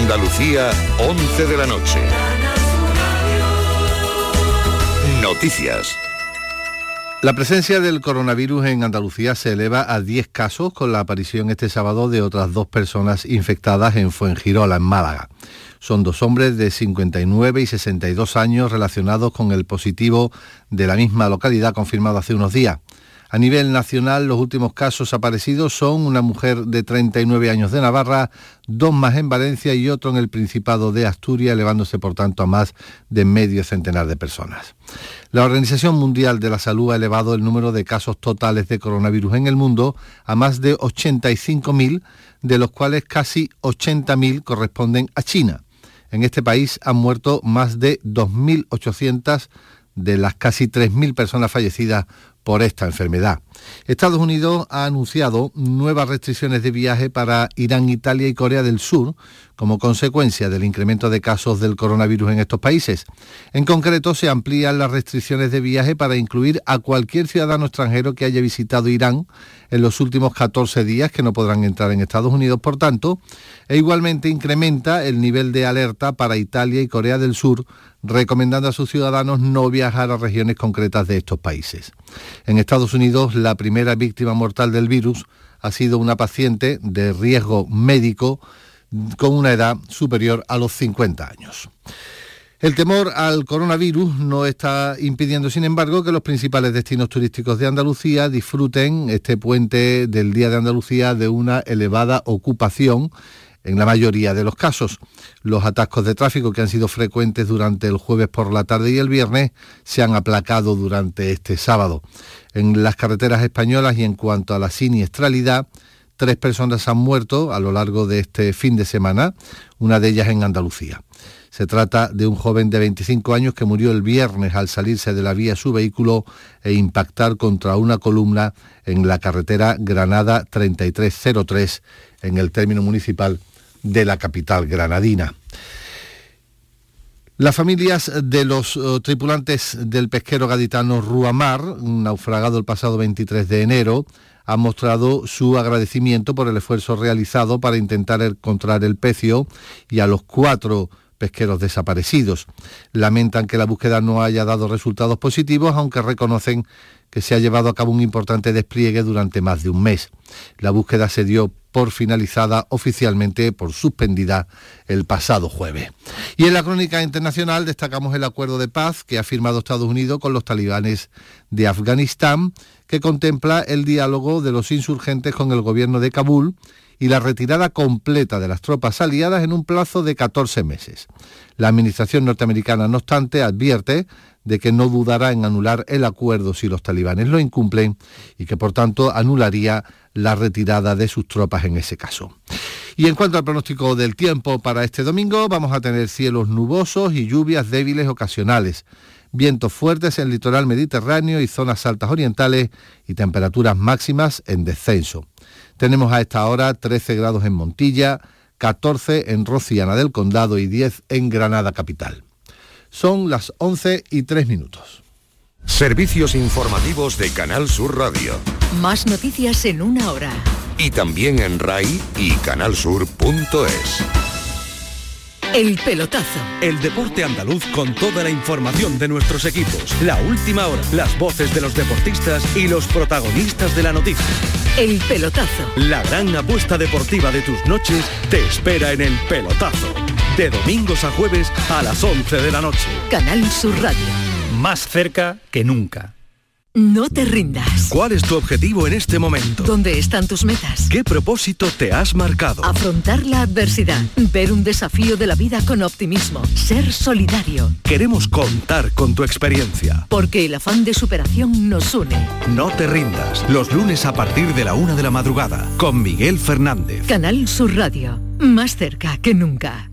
Andalucía, 11 de la noche. Noticias. La presencia del coronavirus en Andalucía se eleva a 10 casos con la aparición este sábado de otras dos personas infectadas en Fuengirola, en Málaga. Son dos hombres de 59 y 62 años relacionados con el positivo de la misma localidad confirmado hace unos días. A nivel nacional, los últimos casos aparecidos son una mujer de 39 años de Navarra, dos más en Valencia y otro en el Principado de Asturias, elevándose por tanto a más de medio centenar de personas. La Organización Mundial de la Salud ha elevado el número de casos totales de coronavirus en el mundo a más de 85.000, de los cuales casi 80.000 corresponden a China. En este país han muerto más de 2.800 de las casi 3.000 personas fallecidas por esta enfermedad. Estados Unidos ha anunciado nuevas restricciones de viaje para Irán, Italia y Corea del Sur como consecuencia del incremento de casos del coronavirus en estos países. En concreto, se amplían las restricciones de viaje para incluir a cualquier ciudadano extranjero que haya visitado Irán en los últimos 14 días que no podrán entrar en Estados Unidos, por tanto, e igualmente incrementa el nivel de alerta para Italia y Corea del Sur, recomendando a sus ciudadanos no viajar a regiones concretas de estos países. En Estados Unidos, la primera víctima mortal del virus ha sido una paciente de riesgo médico con una edad superior a los 50 años. El temor al coronavirus no está impidiendo, sin embargo, que los principales destinos turísticos de Andalucía disfruten este puente del Día de Andalucía de una elevada ocupación en la mayoría de los casos. Los atascos de tráfico que han sido frecuentes durante el jueves por la tarde y el viernes se han aplacado durante este sábado. En las carreteras españolas y en cuanto a la siniestralidad, tres personas han muerto a lo largo de este fin de semana, una de ellas en Andalucía. Se trata de un joven de 25 años que murió el viernes al salirse de la vía su vehículo e impactar contra una columna en la carretera Granada 3303 en el término municipal de la capital granadina. Las familias de los eh, tripulantes del pesquero gaditano Ruamar, naufragado el pasado 23 de enero, han mostrado su agradecimiento por el esfuerzo realizado para intentar encontrar el pecio y a los cuatro pesqueros desaparecidos. Lamentan que la búsqueda no haya dado resultados positivos, aunque reconocen que se ha llevado a cabo un importante despliegue durante más de un mes. La búsqueda se dio por finalizada oficialmente, por suspendida el pasado jueves. Y en la crónica internacional destacamos el acuerdo de paz que ha firmado Estados Unidos con los talibanes de Afganistán, que contempla el diálogo de los insurgentes con el gobierno de Kabul y la retirada completa de las tropas aliadas en un plazo de 14 meses. La Administración norteamericana, no obstante, advierte de que no dudará en anular el acuerdo si los talibanes lo incumplen y que por tanto anularía la retirada de sus tropas en ese caso. Y en cuanto al pronóstico del tiempo para este domingo, vamos a tener cielos nubosos y lluvias débiles ocasionales, vientos fuertes en el litoral mediterráneo y zonas altas orientales y temperaturas máximas en descenso. Tenemos a esta hora 13 grados en Montilla, 14 en Rociana del Condado y 10 en Granada Capital. Son las 11 y 3 minutos. Servicios informativos de Canal Sur Radio. Más noticias en una hora. Y también en RAI y canalsur.es. El pelotazo. El deporte andaluz con toda la información de nuestros equipos, la última hora, las voces de los deportistas y los protagonistas de la noticia. El pelotazo. La gran apuesta deportiva de tus noches te espera en el pelotazo. De domingos a jueves a las 11 de la noche. Canal Sur Radio. Más cerca que nunca. No te rindas. ¿Cuál es tu objetivo en este momento? ¿Dónde están tus metas? ¿Qué propósito te has marcado? Afrontar la adversidad, ver un desafío de la vida con optimismo, ser solidario. Queremos contar con tu experiencia. Porque el afán de superación nos une. No te rindas. Los lunes a partir de la una de la madrugada, con Miguel Fernández. Canal Sur Radio, más cerca que nunca.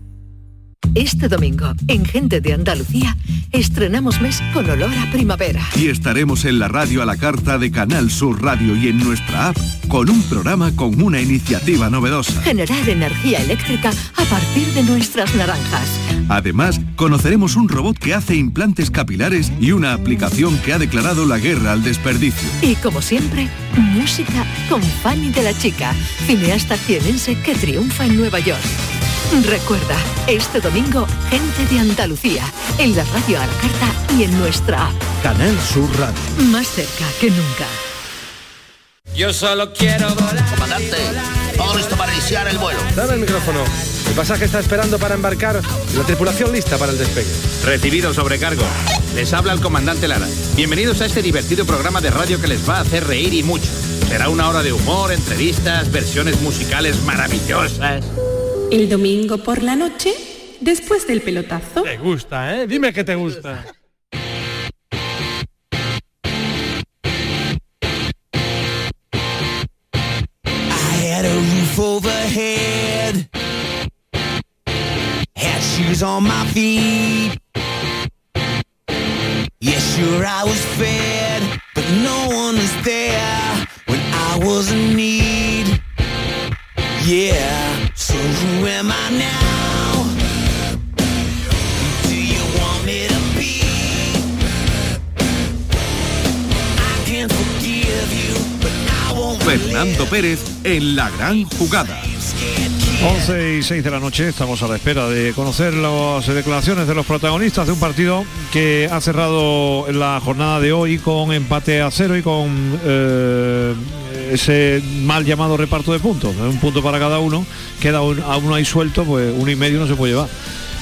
Este domingo, en Gente de Andalucía, estrenamos mes con olor a primavera. Y estaremos en la radio a la carta de Canal Sur Radio y en nuestra app con un programa con una iniciativa novedosa. Generar energía eléctrica a partir de nuestras naranjas. Además, conoceremos un robot que hace implantes capilares y una aplicación que ha declarado la guerra al desperdicio. Y como siempre, música con Fanny de la Chica, cineasta cienense que triunfa en Nueva York. Recuerda, este domingo, gente de Andalucía, en la radio a la carta y en nuestra app. Canal Sur Radio. Más cerca que nunca. Yo solo quiero volar. Comandante, todo listo para iniciar el vuelo. Dame el micrófono. El pasaje está esperando para embarcar. La tripulación lista para el despegue. Recibido sobrecargo. Les habla el comandante Lara. Bienvenidos a este divertido programa de radio que les va a hacer reír y mucho. Será una hora de humor, entrevistas, versiones musicales maravillosas. El domingo por la noche, después del pelotazo. Te gusta, ¿eh? Dime que te gusta. I had a roof overhead, had shoes on my feet. Yeah, sure I was fed, but no one was there when I was in need. Yeah, Fernando Pérez en la gran jugada. 11 y 6 de la noche estamos a la espera de conocer las declaraciones de los protagonistas de un partido que ha cerrado la jornada de hoy con empate a cero y con eh, ese mal llamado reparto de puntos, un punto para cada uno, queda un- a uno ahí suelto, pues uno y medio no se puede llevar.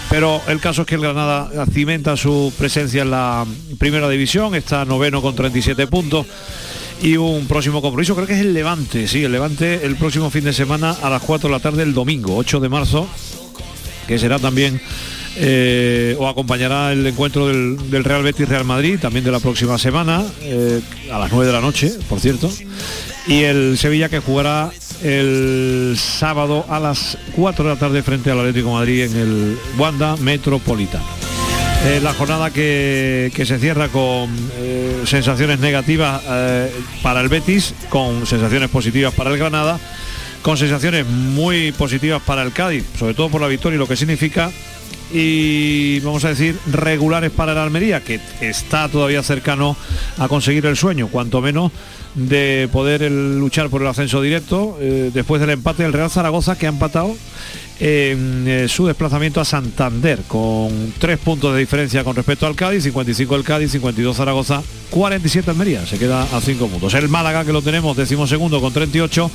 Pero el caso es que el Granada cimenta su presencia en la primera división, está noveno con 37 puntos y un próximo compromiso, creo que es el Levante, sí, el Levante el próximo fin de semana a las 4 de la tarde, el domingo, 8 de marzo, que será también eh, o acompañará el encuentro del, Real Betis Real Madrid, también de la próxima semana, eh, a las 9 de la noche, por cierto, y el Sevilla que jugará el sábado a las 4 de la tarde frente al Atlético Madrid en el Wanda Metropolitano. Eh, la jornada que, se cierra con eh, sensaciones negativas eh, para el Betis, con sensaciones positivas para el Granada, con sensaciones muy positivas para el Cádiz, sobre todo por la victoria y lo que significa, y vamos a decir regulares para el Almería, que está todavía cercano a conseguir el sueño, cuanto menos de poder luchar por el ascenso directo, después del empate del Real Zaragoza, que ha empatado eh, su desplazamiento a Santander con tres puntos de diferencia con respecto al Cádiz, 55 el Cádiz, 52 Zaragoza, 47 Almería, se queda a 5 puntos. El Málaga que lo tenemos decimosegundo con 38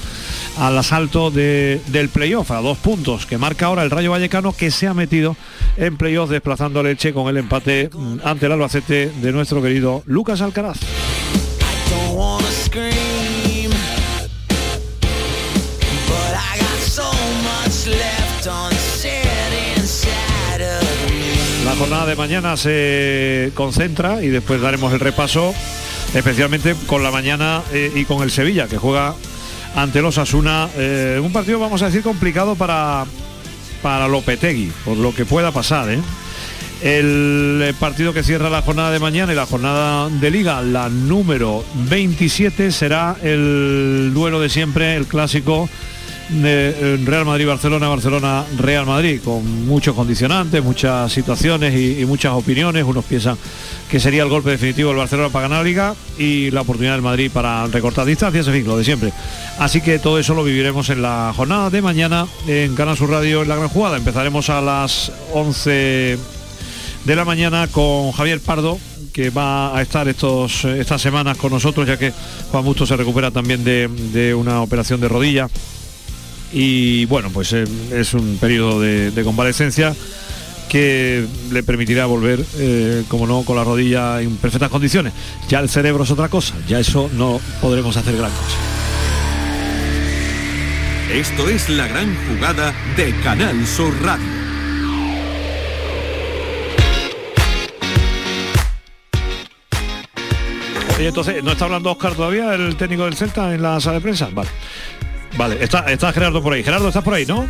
al asalto de- del playoff a dos puntos que marca ahora el Rayo Vallecano que se ha metido en playoff desplazando a Leche con el empate mm, ante el Albacete de nuestro querido Lucas Alcaraz. Jornada de mañana se concentra y después daremos el repaso, especialmente con la mañana eh, y con el Sevilla, que juega ante los Asuna. un partido, vamos a decir, complicado para, para Lopetegui, por lo que pueda pasar. ¿eh? El eh, partido que cierra la jornada de mañana y la jornada de liga, la número 27, será el duelo de siempre, el clásico eh, Real Madrid-Barcelona, Barcelona-Real Madrid, con muchos condicionantes, muchas situaciones y, muchas opiniones. Unos piensan que sería el golpe definitivo del Barcelona para ganar liga y la oportunidad del Madrid para recortar distancias, en fin, lo de siempre. Así que todo eso lo viviremos en la jornada de mañana en Canal Sur Radio en la Gran Jugada. Empezaremos a las 11 de la mañana con Javier Pardo que va a estar estos, estas semanas con nosotros ya que Juan Busto se recupera también de, de una operación de rodilla y bueno pues eh, es un periodo de, de convalecencia que le permitirá volver, eh, como no, con la rodilla en perfectas condiciones. Ya el cerebro es otra cosa, ya eso no podremos hacer gran cosa. Esto es la gran jugada de Canal Sur Radio. Y entonces, ¿no está hablando Oscar todavía, el técnico del Celta, en la sala de prensa? Vale. Vale, está, está Gerardo por ahí. Gerardo, ¿estás por ahí, no?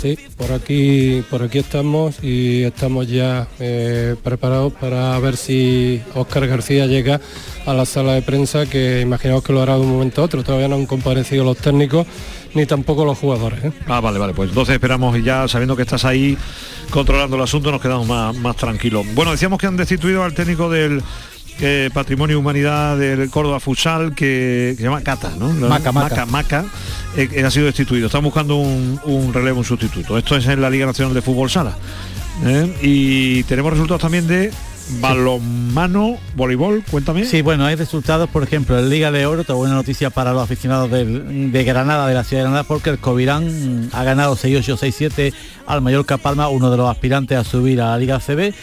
Sí, por aquí, por aquí estamos y estamos ya eh, preparados para ver si Óscar García llega a la sala de prensa, que imaginamos que lo hará de un momento a otro. Todavía no han comparecido los técnicos ni tampoco los jugadores. ¿eh? Ah, vale, vale, pues entonces esperamos y ya sabiendo que estás ahí controlando el asunto nos quedamos más, más tranquilos. Bueno, decíamos que han destituido al técnico del eh, Patrimonio y Humanidad del Córdoba Futsal que, se llama Cata, ¿no? Maca, Maca. Maca, eh, ha sido destituido. Está buscando un, un, relevo, un sustituto. Esto es en la Liga Nacional de Fútbol Sala. Y tenemos resultados también de balonmano, voleibol, cuéntame. Sí, bueno, hay resultados, por ejemplo, en Liga de Oro, otra buena noticia para los aficionados de, Granada, de la ciudad de Granada, porque el Covirán ha ganado 6-8, 6-7 al Mallorca Palma, uno de los aspirantes a subir a la Liga CB.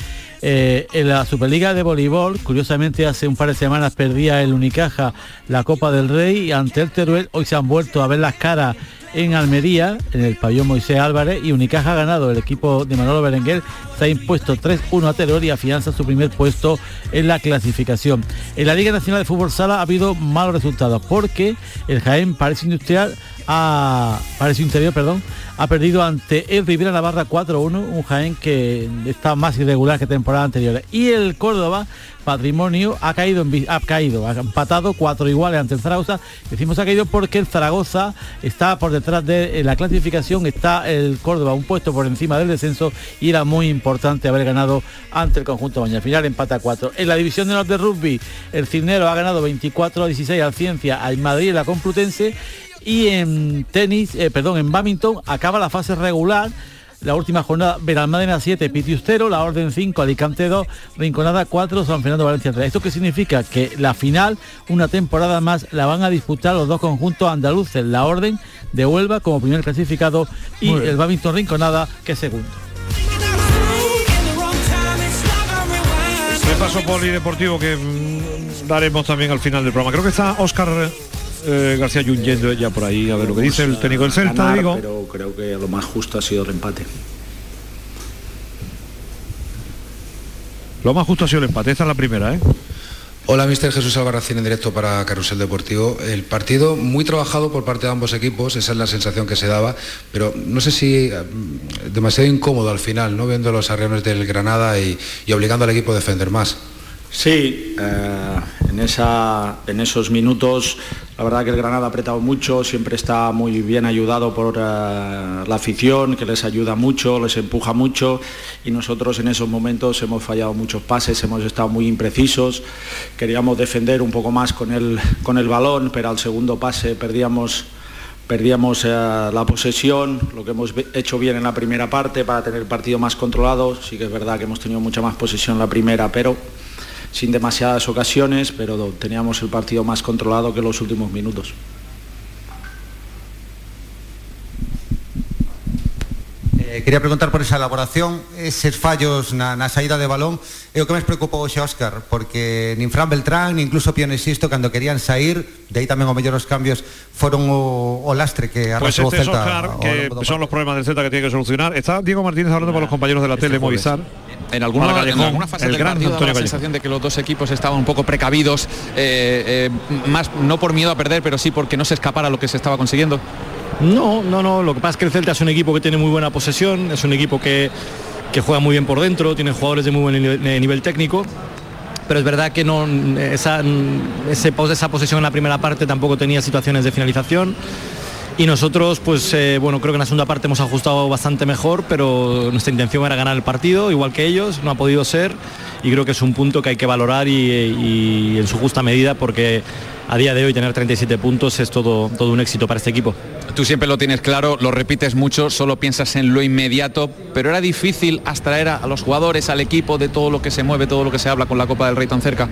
Eh, en la Superliga de Voleibol, curiosamente hace un par de semanas perdía el Unicaja la Copa del Rey y ante el Teruel hoy se han vuelto a ver las caras en Almería, en el pabellón Moisés Álvarez, y Unicaja ha ganado. El equipo de Manolo Berenguer se ha impuesto 3-1 a Teruel y afianza su primer puesto en la clasificación. En la Liga Nacional de Fútbol Sala ha habido malos resultados porque el Jaén París Industrial ha, París Interior, perdón, ha perdido ante el Rivera Navarra 4-1, un Jaén que está más irregular que temporada anterior. Y el Córdoba Patrimonio ha caído, en, ha caído, ha empatado cuatro iguales ante el Zaragoza. Decimos ha caído porque el Zaragoza está por detrás de la clasificación, está el Córdoba un puesto por encima del descenso y era muy importante haber ganado ante el conjunto Baña. Al final empata 4. En la división de norte rugby, el Cisnero ha ganado 24 a 16 al Ciencia, al Madrid la Complutense y en tenis, eh, perdón, en badminton acaba la fase regular. La última jornada, Benalmádena 7, Pitiustero, la Orden 5, Alicante 2, Rinconada 4, San Fernando Valencia 3. ¿Esto qué significa? Que la final, una temporada más, la van a disputar los dos conjuntos andaluces, la Orden de Huelva como primer clasificado y el Badminton Rinconada que segundo. paso polideportivo que mm, daremos también al final del programa. Creo que está Oscar eh, García Jun yendo ya por ahí a ver lo que dice el técnico del Celta, digo. Pero creo que lo más justo ha sido el empate. Lo más justo ha sido el empate, esta es la primera, ¿eh? Hola, mister Jesús Albarracín en directo para Carusel Deportivo. El partido muy trabajado por parte de ambos equipos, esa es la sensación que se daba, pero no sé si eh, demasiado incómodo al final, ¿no? Viendo los arreones del Granada y obligando al equipo a defender más. Sí, eh, en, esa, en esos minutos la verdad que el Granada ha apretado mucho, siempre está muy bien ayudado por eh, la afición, que les ayuda mucho, les empuja mucho y nosotros en esos momentos hemos fallado muchos pases, hemos estado muy imprecisos, queríamos defender un poco más con el, con el balón, pero al segundo pase perdíamos perdíamos eh, la posesión, lo que hemos hecho bien en la primera parte para tener el partido más controlado, sí que es verdad que hemos tenido mucha más posesión en la primera, pero sin demasiadas ocasiones, pero teníamos el partido más controlado que los últimos minutos. Eh, quería preguntar por esa elaboración, eses fallos na, na saída de balón. É o que máis preocupou hoxe, Óscar porque nin Fran Beltrán, nin incluso Pione Sisto cando querían sair, de aí tamén o mellor os cambios foron o, o lastre que arrasou pues este o Celta Óscar, que son los problemas del Celta que tiene que solucionar. Está Diego Martínez hablando con los compañeros de la este tele, Movistar. En alguna, en alguna fase del partido daba la sensación de que los dos equipos estaban un poco precavidos, eh, eh, más no por miedo a perder, pero sí porque no se escapara lo que se estaba consiguiendo. No, no, no. Lo que pasa es que el Celta es un equipo que tiene muy buena posesión, es un equipo que, que juega muy bien por dentro, tiene jugadores de muy buen nivel, nivel técnico pero es verdad que no esa, ese, esa posesión en la primera parte tampoco tenía situaciones de finalización y nosotros pues eh, bueno creo que en la segunda parte hemos ajustado bastante mejor pero nuestra intención era ganar el partido igual que ellos no ha podido ser y creo que es un punto que hay que valorar y, en su justa medida porque a día de hoy tener 37 puntos es todo, todo un éxito para este equipo. Tú siempre lo tienes claro, lo repites mucho, solo piensas en lo inmediato, pero era difícil abstraer a los jugadores, al equipo de todo lo que se mueve, todo lo que se habla con la Copa del Rey tan cerca.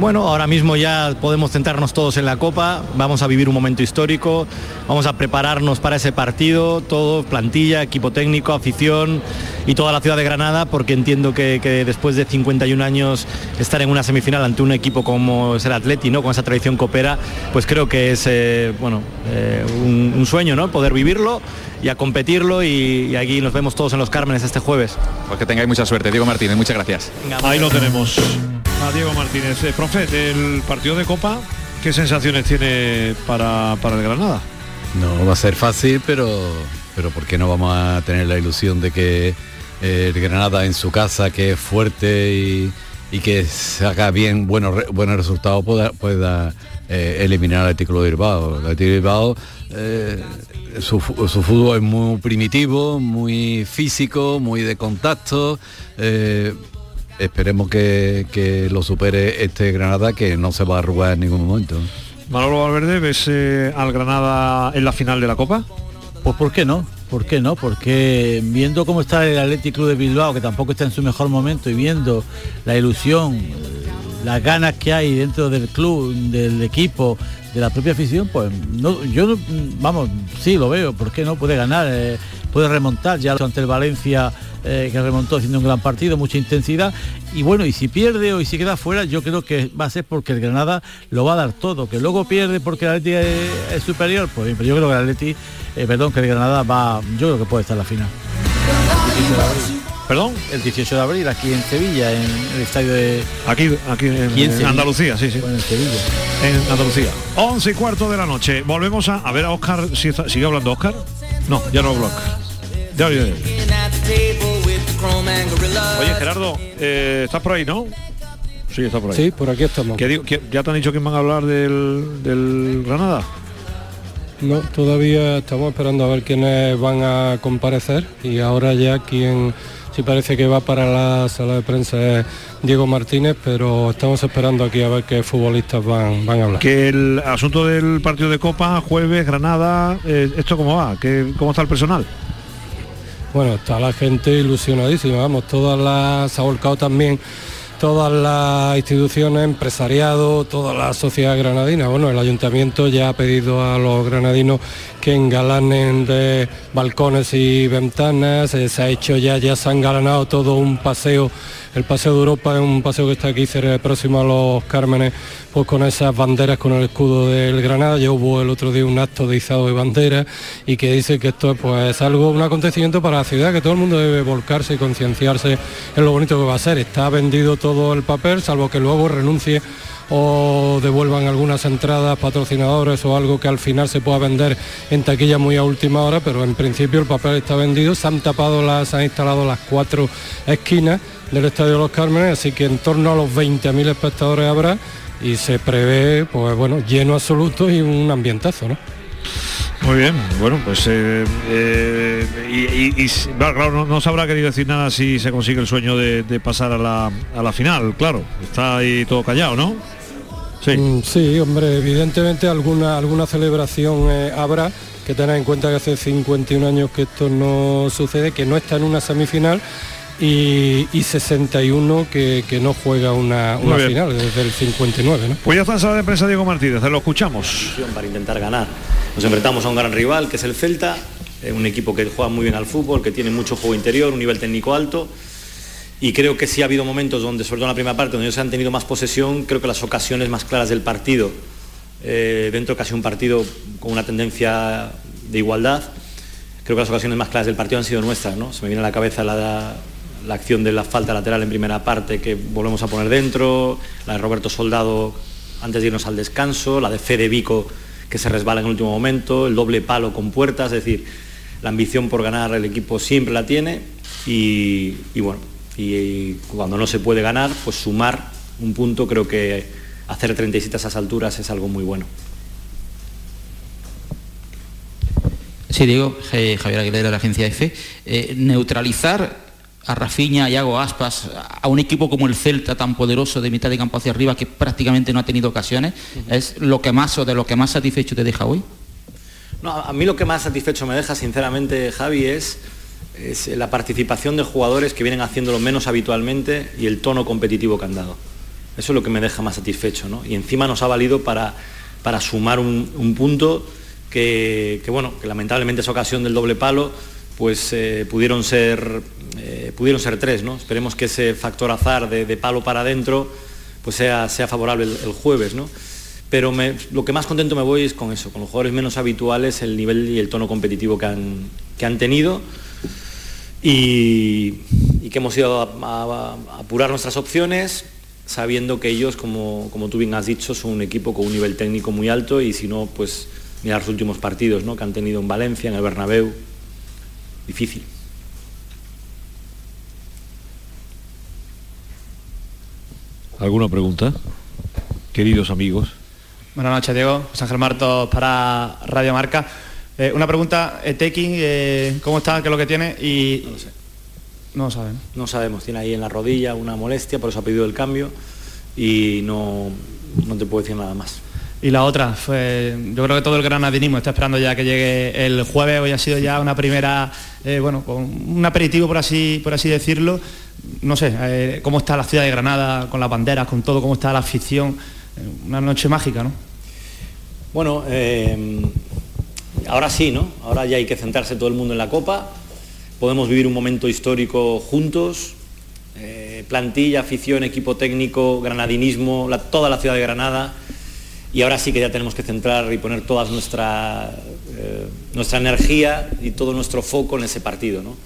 Bueno, ahora mismo ya podemos centrarnos todos en la Copa, vamos a vivir un momento histórico, vamos a prepararnos para ese partido, todo, plantilla, equipo técnico, afición y toda la ciudad de Granada, porque entiendo que, después de 51 años estar en una semifinal ante un equipo como es el Atleti, ¿no? con esa tradición copera, pues creo que es eh, bueno, eh, un, sueño ¿no? poder vivirlo y a competirlo y, aquí nos vemos todos en los Cármenes este jueves. Pues que tengáis mucha suerte, Diego Martínez, muchas gracias. Ahí lo tenemos a Diego Martínez. Eh, profe, del partido de Copa, ¿qué sensaciones tiene para, el Granada? No va a ser fácil, pero, pero ¿por qué no vamos a tener la ilusión de que eh, el Granada en su casa, que es fuerte y, que saca bien buenos, buenos resultados, pueda, pueda eh, eliminar al título de Bilbao? El de Bilbao su, su, fútbol es muy primitivo, muy físico, muy de contacto esperemos que, que lo supere este Granada, que no se va a arrugar en ningún momento. Manolo Valverde, ¿ves eh, al Granada en la final de la Copa? Pues ¿por qué no? ¿Por qué no? Porque viendo cómo está el Athletic Club de Bilbao, que tampoco está en su mejor momento, y viendo la ilusión, eh, las ganas que hay dentro del club, del equipo, de la propia afición, pues no, yo no, vamos, sí lo veo, ¿por qué no? Puede ganar, eh, puede remontar ya ante el Valencia eh, que remontó haciendo un gran partido, mucha intensidad. Y bueno, y si pierde o y si queda fuera, yo creo que va a ser porque el Granada lo va a dar todo. Que luego pierde porque el Atleti es, superior, pues bien, pero yo creo que el Atleti, eh, perdón, que el Granada va, yo creo que puede estar en la final. ¿Perdón? El 18 de abril aquí en Sevilla, en el estadio de... Aquí, aquí en, Andalucía, sí, sí. en Sevilla. En Andalucía. 11 y cuarto de la noche. Volvemos a, a ver a Oscar, si sigue hablando Oscar. No, ya no hablo Oscar. Ya, ya, Oye, Gerardo, eh, ¿estás por ahí, no? Sí, está por ahí. Sí, por aquí estamos. ¿Ya te han dicho quién van a hablar del, del Granada? No, todavía estamos esperando a ver quiénes van a comparecer y ahora ya quien sí parece que va para la sala de prensa es Diego Martínez, pero estamos esperando aquí a ver qué futbolistas van, van a hablar. Que el asunto del partido de Copa, jueves, Granada, eh, ¿esto cómo va? ¿Qué, ¿Cómo está el personal? Bueno, está la gente ilusionadísima, vamos, todas las ha volcado también todas las instituciones, empresariado, toda la sociedad granadina. Bueno, el ayuntamiento ya ha pedido a los granadinos que engalanen de balcones y ventanas, eh, se ha hecho ya, ya se han galanado todo un paseo el Paseo de Europa es un paseo que está aquí próximo a los Cármenes, pues con esas banderas con el escudo del Granada. Ya hubo el otro día un acto de izado de bandera y que dice que esto pues, es algo, un acontecimiento para la ciudad, que todo el mundo debe volcarse y concienciarse en lo bonito que va a ser. Está vendido todo el papel, salvo que luego renuncie o devuelvan algunas entradas patrocinadores o algo que al final se pueda vender en taquilla muy a última hora, pero en principio el papel está vendido, se han tapado las, se han instalado las cuatro esquinas del Estadio los Cármenes, así que en torno a los 20.000 espectadores habrá y se prevé, pues bueno, lleno absoluto y un ambientazo, ¿no? Muy bien, bueno, pues eh, eh, y, claro, no, se habrá querido decir nada si se consigue el sueño de, pasar a la, a la, final, claro, está ahí todo callado, ¿no? Sí, mm, sí hombre, evidentemente alguna, alguna celebración eh, habrá, que tener en cuenta que hace 51 años que esto no sucede, que no está en una semifinal y, 61 que, no juega una, final desde el 59. ¿no? Pues ya está en sala de prensa Diego Martínez, lo escuchamos. Para intentar ganar. Nos enfrentamos a un gran rival que es el Celta, un equipo que juega muy bien al fútbol, que tiene mucho juego interior, un nivel técnico alto. Y creo que sí ha habido momentos donde, sobre todo en la primera parte, donde ellos han tenido más posesión, creo que las ocasiones más claras del partido, eh, dentro casi un partido con una tendencia de igualdad, creo que las ocasiones más claras del partido han sido nuestras, ¿no? Se me viene a la cabeza la, la acción de la falta lateral en primera parte que volvemos a poner dentro, la de Roberto Soldado antes de irnos al descanso, la de Fede Vico que se resbala en el último momento, el doble palo con puertas, es decir, la ambición por ganar el equipo siempre la tiene y, bueno, y, cuando no se puede ganar, pues sumar un punto creo que hacer 37 a esas alturas es algo muy bueno. Sí, digo, Javier Aguilera de la agencia EFE, eh, neutralizar a Rafiña y Hago Aspas, a un equipo como el Celta tan poderoso de mitad de campo hacia arriba que prácticamente no ha tenido ocasiones, ¿es lo que más o de lo que más satisfecho te deja hoy? No, a mí lo que más satisfecho me deja, sinceramente, Javi, es, es la participación de jugadores que vienen haciéndolo menos habitualmente y el tono competitivo que han dado. Eso es lo que me deja más satisfecho, ¿no? Y encima nos ha valido para, para sumar un, punto que, que, bueno, que lamentablemente es ocasión del doble palo, pues eh, pudieron, ser, eh, pudieron ser tres. ¿no? Esperemos que ese factor azar de, palo para adentro pues sea, sea favorable el, jueves. ¿no? Pero lo que más contento me voy es con eso, con los jugadores menos habituales, el nivel y el tono competitivo que han, que han tenido y, que hemos ido a, apurar nuestras opciones sabiendo que ellos, como, como, tú bien has dicho, son un equipo con un nivel técnico muy alto y si no, pues mirar los últimos partidos ¿no? que han tenido en Valencia, en el Bernabéu, difícil. ¿Alguna pregunta? Queridos amigos. Buenas noches, Diego. Ángel Martos para Radio Marca. Eh, una pregunta, eh, Tekin, eh, ¿cómo está? ¿Qué es lo que tiene? Y... No sabemos. No sabemos, tiene ahí en la rodilla una molestia, por eso ha pedido el cambio y no, no te puedo decir nada más. Y la otra, yo creo que todo el granadinismo está esperando ya que llegue el jueves, hoy ha sido ya una primera, eh, bueno, un aperitivo por así, por así decirlo. No sé, eh, cómo está la ciudad de Granada, con las banderas, con todo, cómo está la afición. Eh, una noche mágica, ¿no? Bueno, eh, ahora sí, ¿no? Ahora ya hay que centrarse todo el mundo en la Copa. Podemos vivir un momento histórico juntos. Plantilla, afición, equipo técnico, granadinismo, toda la ciudad de Granada. Y ahora sí que ya tenemos que centrar y poner toda nuestra, eh, nuestra energía y todo nuestro foco en ese partido, ¿no?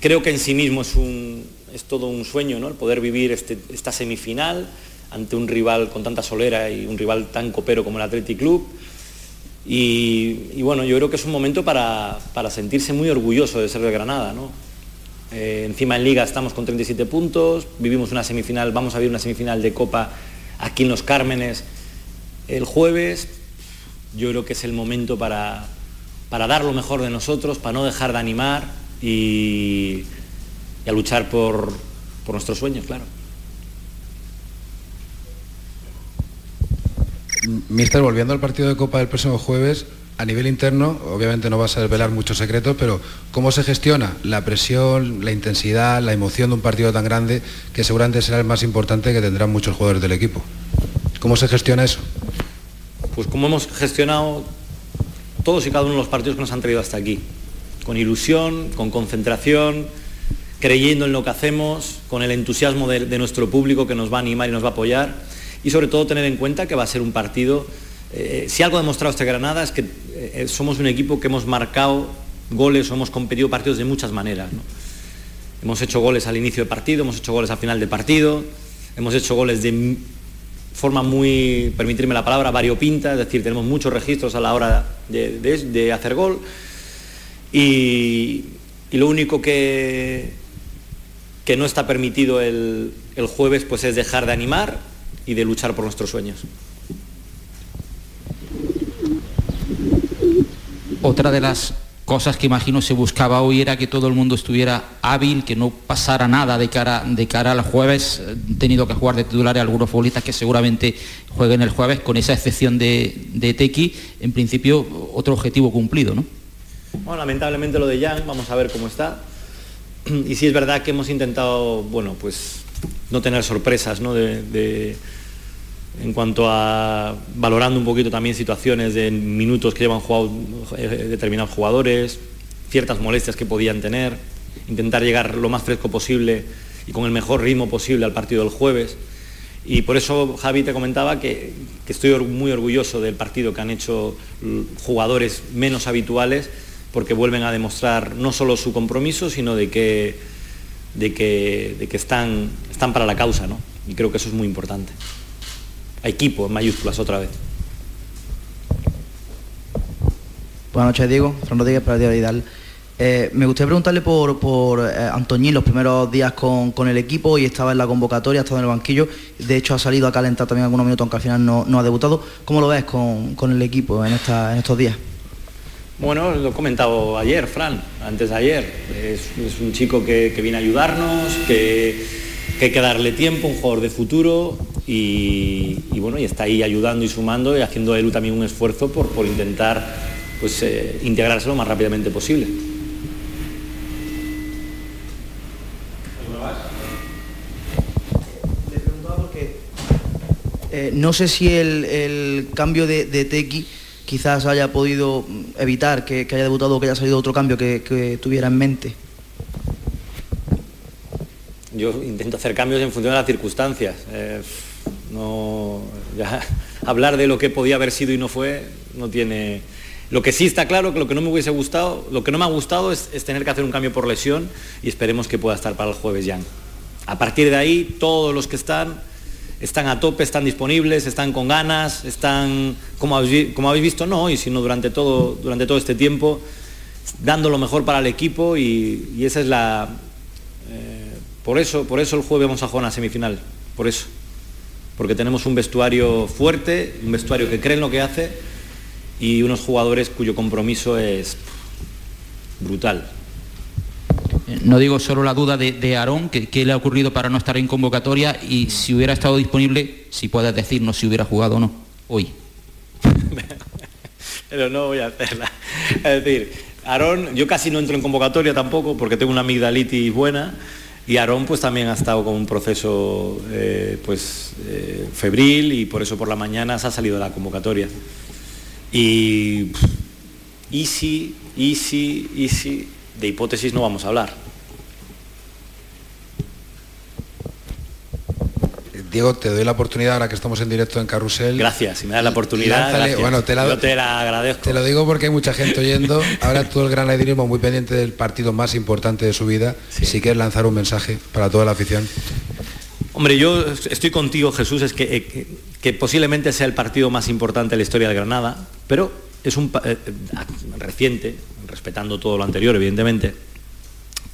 Creo que en sí mismo es, un, es todo un sueño, ¿no? El poder vivir este- esta semifinal ante un rival con tanta solera y un rival tan copero como el Athletic Club. Y, bueno, yo creo que es un momento para, para sentirse muy orgulloso de ser de Granada, ¿no? Eh, encima en Liga estamos con 37 puntos, vivimos una semifinal, vamos a vivir una semifinal de Copa aquí en Los Cármenes el jueves. Yo creo que es el momento para, para dar lo mejor de nosotros, para no dejar de animar y, a luchar por, por nuestros sueños, claro. Mister, volviendo al partido de Copa del próximo jueves, a nivel interno, obviamente no vas a desvelar muchos secretos, pero ¿cómo se gestiona la presión, la intensidad, la emoción de un partido tan grande que seguramente será el más importante que tendrán muchos jugadores del equipo? ¿Cómo se gestiona eso? Pues como hemos gestionado todos y cada uno de los partidos que nos han traído hasta aquí, con ilusión, con concentración, creyendo en lo que hacemos, con el entusiasmo de, de nuestro público que nos va a animar y nos va a apoyar, y sobre todo tener en cuenta que va a ser un partido, eh, si algo ha demostrado este Granada es que eh, somos un equipo que hemos marcado goles o hemos competido partidos de muchas maneras. ¿no? Hemos hecho goles al inicio del partido, hemos hecho goles al final del partido, hemos hecho goles de forma muy, permitirme la palabra, variopinta, es decir, tenemos muchos registros a la hora de, de- de hacer gol y, y lo único que, que no está permitido el, el jueves pues es dejar de animar y de luchar por nuestros sueños. Otra de las cosas que imagino se buscaba hoy era que todo el mundo estuviera hábil, que no pasara nada de cara, de cara al jueves. Han tenido que jugar de titulares algunos futbolistas que seguramente jueguen el jueves, con esa excepción de, de Tequi, en principio otro objetivo cumplido, ¿no? Bueno, lamentablemente lo de Jan, vamos a ver cómo está. Y sí es verdad que hemos intentado, bueno, pues no tener sorpresas, ¿no? De- en cuanto a valorando un poquito también situaciones de minutos que llevan jugado eh, determinados jugadores, ciertas molestias que podían tener, intentar llegar lo más fresco posible y con el mejor ritmo posible al partido del jueves. Y por eso Javi te comentaba que, estoy muy orgulloso del partido que han hecho jugadores menos habituales porque vuelven a demostrar no solo su compromiso, sino de que, de que, de que están, están para la causa. ¿no? Y creo que eso es muy importante. A equipo, en mayúsculas, otra vez. Buenas noches, Diego. Fran Rodríguez para Diario Vidal. Eh, me gustaría preguntarle por, por eh, Antoñín los primeros días con, con el equipo y estaba en la convocatoria, ha estado en el banquillo. De hecho, ha salido a calentar también algunos minutos, aunque al final no, no ha debutado. ¿Cómo lo ves con, con el equipo en, esta, en estos días? Bueno, lo he comentado ayer, Fran, antes de ayer. Es, es un chico que, que viene a ayudarnos, que, que hay que darle tiempo, un jugador de futuro y, y bueno, y está ahí ayudando y sumando y haciendo él también un esfuerzo por, por intentar pues, eh, integrarse lo más rápidamente posible. Eh, no sé si el, el cambio de, de Tequi quizás haya podido evitar que, que haya debutado o que haya salido otro cambio que, que tuviera en mente. Yo intento hacer cambios en función de las circunstancias. Eh, no, hablar de lo que podía haber sido y no fue no tiene. Lo que sí está claro que lo que no me hubiese gustado, lo que no me ha gustado es, tener que hacer un cambio por lesión y esperemos que pueda estar para el jueves ya. A partir de ahí, todos los que están están a tope, están disponibles, están con ganas, están, como habéis, como habéis visto, no hoy, sino durante todo, durante todo este tiempo, dando lo mejor para el equipo y, y esa es la, eh, por eso, por eso el jueves vamos a jugar una semifinal, por eso. Porque tenemos un vestuario fuerte, un vestuario que cree en lo que hace y unos jugadores cuyo compromiso es brutal. Eh, No digo solo la duda de, de Aarón, que, que le ha ocurrido para no estar en convocatoria y si hubiera estado disponible, si puedes decirnos si hubiera jugado o no hoy. pero no voy a hacerla. Es decir, Aarón, yo casi no entro en convocatoria tampoco porque tengo una amigdalitis buena y Aarón pues también ha estado con un proceso eh, pues eh, febril y por eso por la mañana se ha salido la convocatoria. Y easy, easy, easy, de hipótesis no vamos a hablar. Diego, te doy la oportunidad ahora que estamos en directo en Carrusel. Gracias, si me das la oportunidad. Lánzale- bueno, te la- Yo te la agradezco. Te lo digo porque hay mucha gente oyendo. Ahora todo el granadinismo muy pendiente del partido más importante de su vida. Si quieres lanzar un mensaje para toda la afición. Hombre, yo estoy contigo, Jesús, es que, eh, que, que posiblemente sea el partido más importante de la historia de Granada, pero es un eh, reciente, respetando todo lo anterior, evidentemente.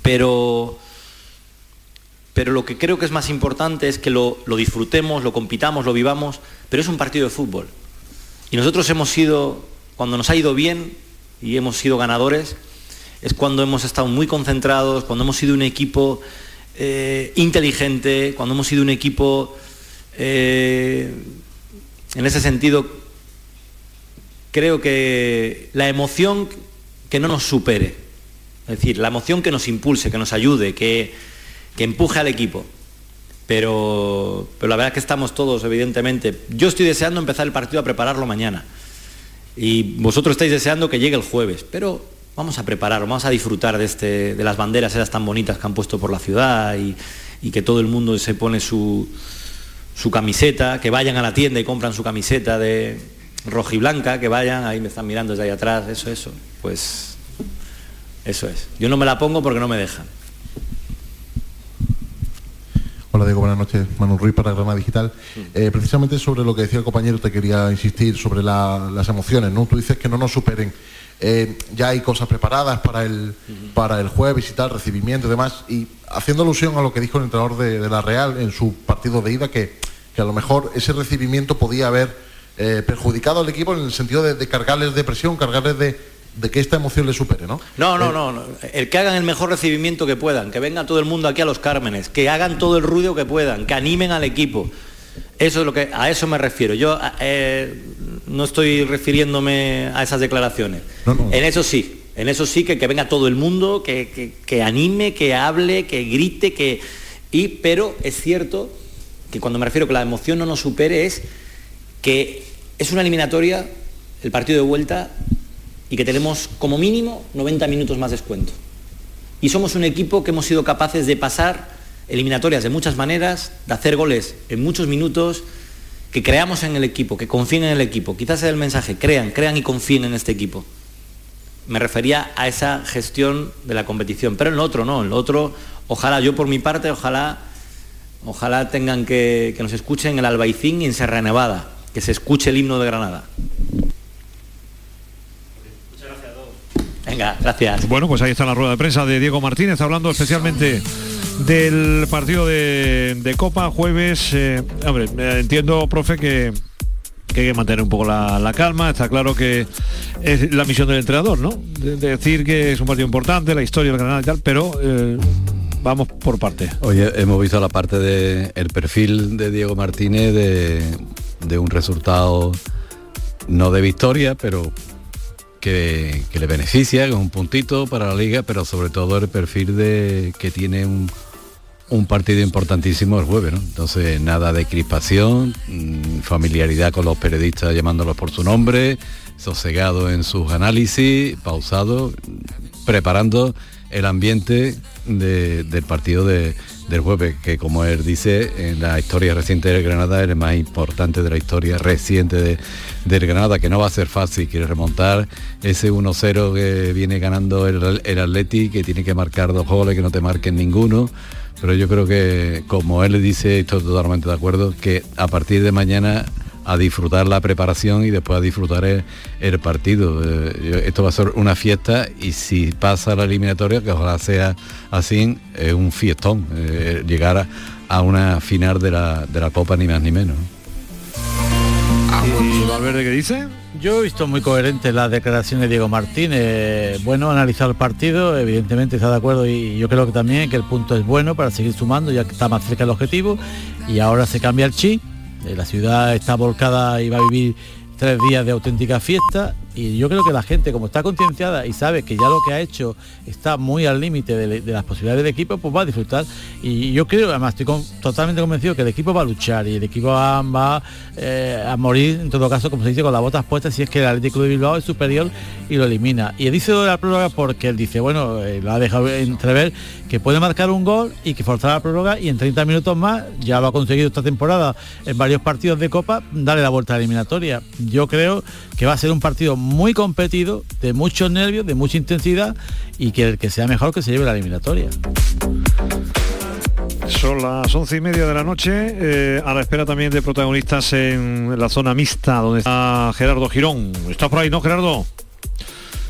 Pero, pero lo que creo que es más importante es que lo, lo disfrutemos, lo compitamos, lo vivamos, pero es un partido de fútbol. Y nosotros hemos sido, cuando nos ha ido bien y hemos sido ganadores, es cuando hemos estado muy concentrados, cuando hemos sido un equipo eh, inteligente, cuando hemos sido un equipo, eh, en ese sentido, creo que la emoción que no nos supere, es decir, la emoción que nos impulse, que nos ayude, que, que empuje al equipo. Pero, pero la verdad es que estamos todos, evidentemente. Yo estoy deseando empezar el partido a prepararlo mañana. Y vosotros estáis deseando que llegue el jueves. Pero vamos a preparar, vamos a disfrutar de, este, de las banderas esas tan bonitas que han puesto por la ciudad y, que todo el mundo se pone su, su camiseta, que vayan a la tienda y compran su camiseta de rojiblanca, que vayan, ahí me están mirando desde ahí atrás, eso, eso. Pues eso es. Yo no me la pongo porque no me dejan. Hola Diego, buenas noches. Manu Ruiz para Granada Digital. Eh, precisamente sobre lo que decía el compañero te quería insistir sobre la- las emociones, ¿no? Tú dices que no nos superen. Eh, ya hay cosas preparadas para el, para el jueves y tal, recibimiento y demás. Y haciendo alusión a lo que dijo el entrenador de, de la Real en su partido de ida, que, que a lo mejor ese recibimiento podía haber eh, perjudicado al equipo en el sentido de, de cargarles de presión, cargarles de, de que esta emoción le supere, ¿no? No, no, no, no. El que hagan el mejor recibimiento que puedan, que venga todo el mundo aquí a los Cármenes, que hagan todo el ruido que puedan, que animen al equipo. Eso es lo que a eso me refiero. Yo eh, no estoy refiriéndome a esas declaraciones. En eso sí, en eso sí que, que venga todo el mundo, que, que- que anime, que hable, que grite, que y pero es cierto que cuando me refiero que la emoción no nos supere es que es una eliminatoria, el partido de vuelta, y que tenemos como mínimo 90 minutos más descuento. Y somos un equipo que hemos sido capaces de pasar eliminatorias de muchas maneras, de hacer goles en muchos minutos, que creamos en el equipo, que confíen en el equipo. Quizás sea el mensaje, crean, crean y confíen en este equipo. Me refería a esa gestión de la competición, pero en lo otro no, en lo otro, ojalá yo por mi parte, ojalá, ojalá tengan que, que nos escuchen en el Albaicín y en Serra Nevada, que se escuche el himno de Granada. Venga, gracias. Bueno, pues ahí está la rueda de prensa de Diego Martínez hablando especialmente del partido de, de Copa jueves. eh, hombre, eh, entiendo, profe, que, que hay que mantener un poco la, la calma. Está claro que es la misión del entrenador, ¿no? De, de decir que es un partido importante, la historia del Granada y tal, pero eh, vamos por parte. Oye, hemos visto la parte de el perfil de Diego Martínez de, de un resultado no de victoria, pero que, le beneficia, que es un puntito para la liga, pero sobre todo el perfil de que tiene un, un partido importantísimo el jueves, ¿no? Entonces nada de crispación, mm, familiaridad con los periodistas llamándolos por su nombre, sosegado en sus análisis, pausado, preparando el ambiente de- del partido de- del jueves, que como él dice, en la historia reciente del Granada es el más importante de la historia reciente de- del Granada, que no va a ser fácil, quiere remontar ese 1-0 que viene ganando el, el Atleti, que tiene que marcar dos goles, que no te marquen ninguno. Pero yo creo que, como él dice, estoy totalmente de acuerdo, que a partir de mañana a disfrutar la preparación y después a disfrutar el, el partido. Eh, yo- esto va a ser una fiesta y si pasa la eliminatoria, que ojalá sea así, es un fiestón, eh, llegar a, a una final de la, de la Copa ni más ni menos. ¿Y Valverde qué dice? Yo he visto muy coherentes las declaraciones de Diego Martínez. Bueno, analizar el partido, evidentemente está de acuerdo y yo creo que también que el punto es bueno para seguir sumando, ya que está más cerca del objetivo y ahora se cambia el chi. Eh, La ciudad está volcada y va a vivir tres días de auténtica fiesta y yo creo que la gente como está concienciada y sabe que ya lo que ha hecho está muy al límite de, las posibilidades del equipo pues va a disfrutar. Y yo creo además estoy totalmente convencido que el equipo va a luchar y el equipo va, eh, a morir en todo caso como se dice con las botas puestas si es que el Atlético de Bilbao es superior y lo elimina. Y él dice de la prórroga porque él dice bueno eh, lo ha dejado entrever que puede marcar un gol y que forzar la prórroga y en 30 minutos más ya lo ha conseguido esta temporada en varios partidos de Copa darle la vuelta a la eliminatoria. Yo creo que va a ser un partido competido de muchos nervios de mucha intensidad y que el que sea mejor que se lleve la eliminatoria Son las once y media de la noche, eh, a la espera también de protagonistas en la zona mixta, donde está Gerardo Girón. ¿Estás por ahí, no, Gerardo?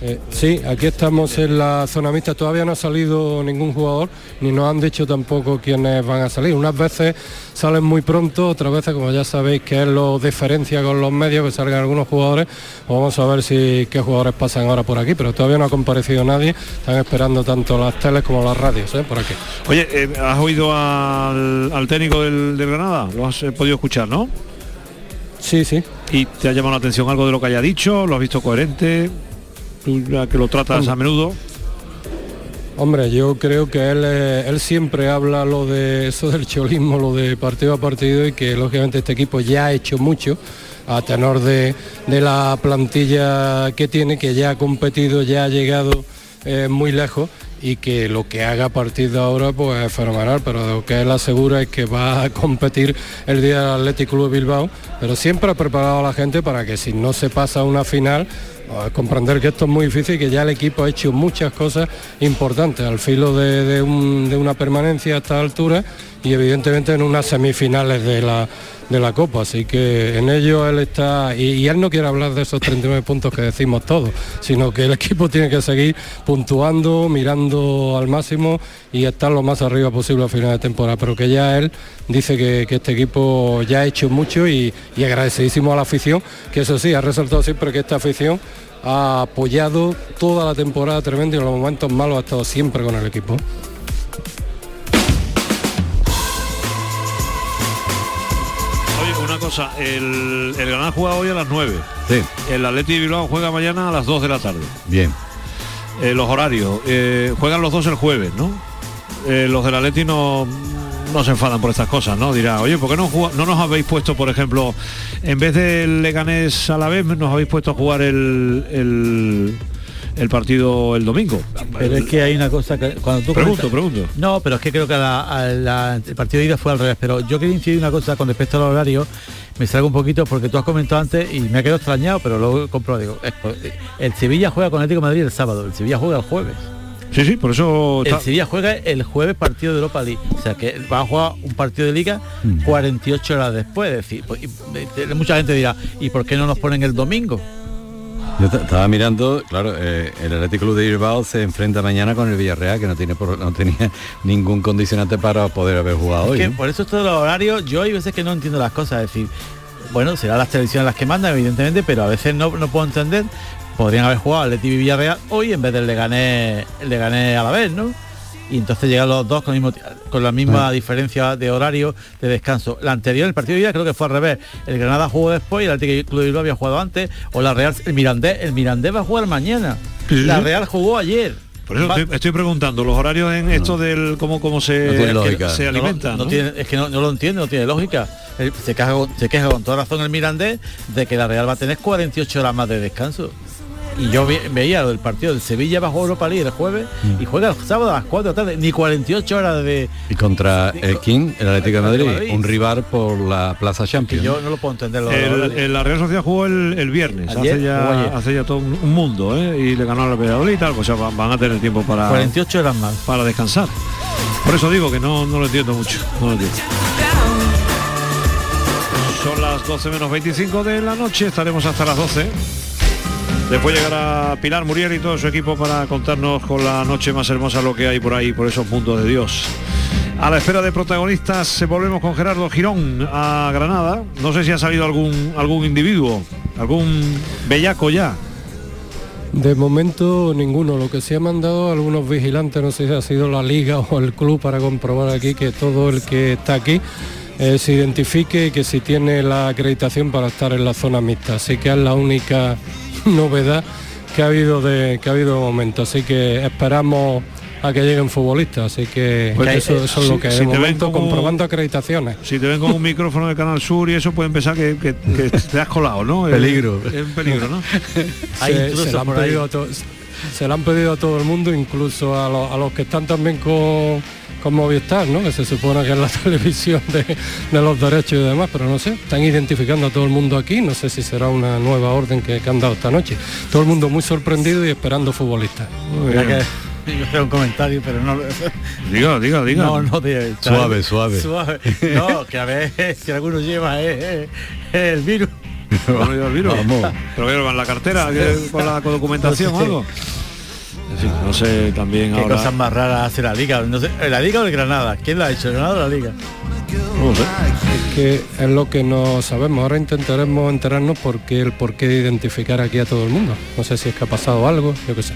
Eh, sí, aquí estamos en la zona mixta. Todavía no ha salido ningún jugador, ni nos han dicho tampoco quiénes van a salir. Unas veces salen muy pronto, otras veces, como ya sabéis, que es lo diferencia con los medios, que salgan algunos jugadores. Pues vamos a ver si qué jugadores pasan ahora por aquí, pero todavía no ha comparecido nadie. Están esperando tanto las teles como las radios ¿eh? por aquí. Oye, eh, ¿has oído al, al técnico del, del Granada? Lo has eh, podido escuchar, ¿no? Sí, sí. ¿Y te ha llamado la atención algo de lo que haya dicho? ¿Lo has visto coherente? Tú ya que lo tratas a menudo. Hombre, yo creo que él, eh, él siempre habla lo de eso del cholismo, lo de partido a partido y que lógicamente este equipo ya ha hecho mucho a tenor de, de la plantilla que tiene, que ya ha competido, ya ha llegado eh, muy lejos y que lo que haga a partir de ahora pues es fenomenal, pero lo que él asegura es que va a competir el día del Atlético Club de Bilbao, pero siempre ha preparado a la gente para que si no se pasa una final, comprender que esto es muy difícil que ya el equipo ha hecho muchas cosas importantes al filo de, de de una permanencia a esta altura y evidentemente en unas semifinales de la, de la Copa, así que en ello él está, y, él no quiere hablar de esos 39 puntos que decimos todos, sino que el equipo tiene que seguir puntuando, mirando al máximo y estar lo más arriba posible a final de temporada, pero que ya él dice que, que este equipo ya ha hecho mucho y, y agradecidísimo a la afición, que eso sí, ha resaltado siempre que esta afición ha apoyado toda la temporada tremenda y en los momentos malos ha estado siempre con el equipo. Cosa, el, el Granada juega hoy a las 9. Sí. El Atleti de Bilbao juega mañana a las 2 de la tarde. Bien. Eh, los horarios, eh, juegan los dos el jueves, ¿no? Eh, los del Atleti no, no se enfadan por estas cosas, ¿no? Dirá, oye, ¿por qué no, no nos habéis puesto, por ejemplo, en vez del Leganés a la vez, nos habéis puesto a jugar el, el, el partido el domingo? Pero es que hay una cosa que cuando tú Pregunto, comentas- pregunto. No, pero es que creo que la- a la- el partido de ida fue al revés. Pero yo quería incidir una cosa con respecto al horario. Me salgo un poquito porque tú has comentado antes y me ha quedado extrañado, pero luego compro, digo, el Sevilla juega con el Atlético de Madrid el sábado, el Sevilla juega el jueves. Sí, sí, por eso... El Sevilla juega el jueves partido de Europa League. O sea que va a jugar un partido de liga 48 horas después. Es decir, pues, y- y- mucha gente dirá, ¿y por qué no nos ponen el domingo? Yo estaba mirando, claro, eh, el Atlético Club de Bilbao se enfrenta mañana con el Villarreal, que no tiene por- no tenía ningún condicionante para poder haber jugado hoy. que ¿no? por eso de los horarios, yo hay veces que no entiendo las cosas, es decir, bueno, serán las televisiones las que mandan, evidentemente, pero a veces no, no puedo entender, podrían haber jugado Atleti Villarreal hoy en vez del Leganés, el Leganés a la vez, ¿no? Y entonces llegan los dos con, el mismo- con la misma diferencia de horario de descanso. La anterior, el partido de día creo que fue al revés. El Granada jugó después y el Atlético Club de Bilbao había jugado antes. O la Real, el Mirandés, el Mirandés va a jugar mañana. Sí, La. Real jugó ayer. Por eso estoy, estoy preguntando, los horarios en esto del cómo, cómo se, No que se No, alimentan. no ¿no? tiene- es que no, lo entiendo, no tiene lógica. Se, queja, se queja con toda razón el Mirandés de que la Real va a tener 48 horas más de descanso. Y yo ve- veía del partido del Sevilla bajo Europa League el jueves Mm. y juega el sábado a las 4 de la tarde, ni 48 horas de... Y contra el King, el Atlético de Madrid, Madrid. un rival por la Plaza Champions. Yo no lo puedo entender. lo- El, lo- el- la Real Sociedad jugó el, el viernes, Ayer, hace, ya, hace ya todo un, un mundo, ¿eh? y le ganó al Valladolid y tal, pues ya van, van a tener tiempo para, 48 horas más. para descansar. Por eso digo que no, no lo entiendo mucho. no lo entiendo. Son las 12 menos 25 de la noche, estaremos hasta las 12. Después llegará Pilar Muriel y todo su equipo para contarnos con la noche más hermosa lo que hay por ahí, por esos mundos de Dios. A la espera de protagonistas, eh, volvemos con Gerardo Girón a Granada. No sé si ha salido algún, algún individuo. ¿Algún bellaco ya? De momento ninguno. Lo que se ha mandado algunos vigilantes, no sé si ha sido la liga o el club para comprobar aquí que todo el que está aquí eh, se identifique y que si tiene la acreditación para estar en la zona mixta. Así que es la única novedad que ha habido de que ha habido momento. Así que esperamos a que lleguen futbolistas. Así que Pues, eso, eso es lo que si de te ven momento como- comprobando acreditaciones. Si te ven con un micrófono de Canal Sur y eso pueden pensar que, que- que te has colado, ¿no? Peligro. Es, es un peligro, ¿no? se, se le han pedido a to- se le han pedido a todo el mundo, incluso a, los- a los que están también con, con Movistar, ¿no? que se supone que es la televisión de, de los derechos y demás, pero no sé, están identificando a todo el mundo aquí, no sé si será una nueva orden que, que han dado esta noche. Todo el mundo muy sorprendido y esperando futbolistas. Yo creo un comentario, pero no. Diga, diga, diga. No, no, de- Suave, suave. Suave. No, que a ver si alguno lleva eh, eh, el virus. Yo el virus. Vamos. Pero que en la cartera, con la documentación o algo. No sé también Qué ahora. cosas más raras hace la liga. No sé, ¿La liga o el Granada? ¿Quién la ha hecho? ¿El Granada o la liga? No sé. Es que es lo que no sabemos. Ahora intentaremos enterarnos por qué el por qué identificar aquí a todo el mundo. No sé si es que ha pasado algo, yo qué sé.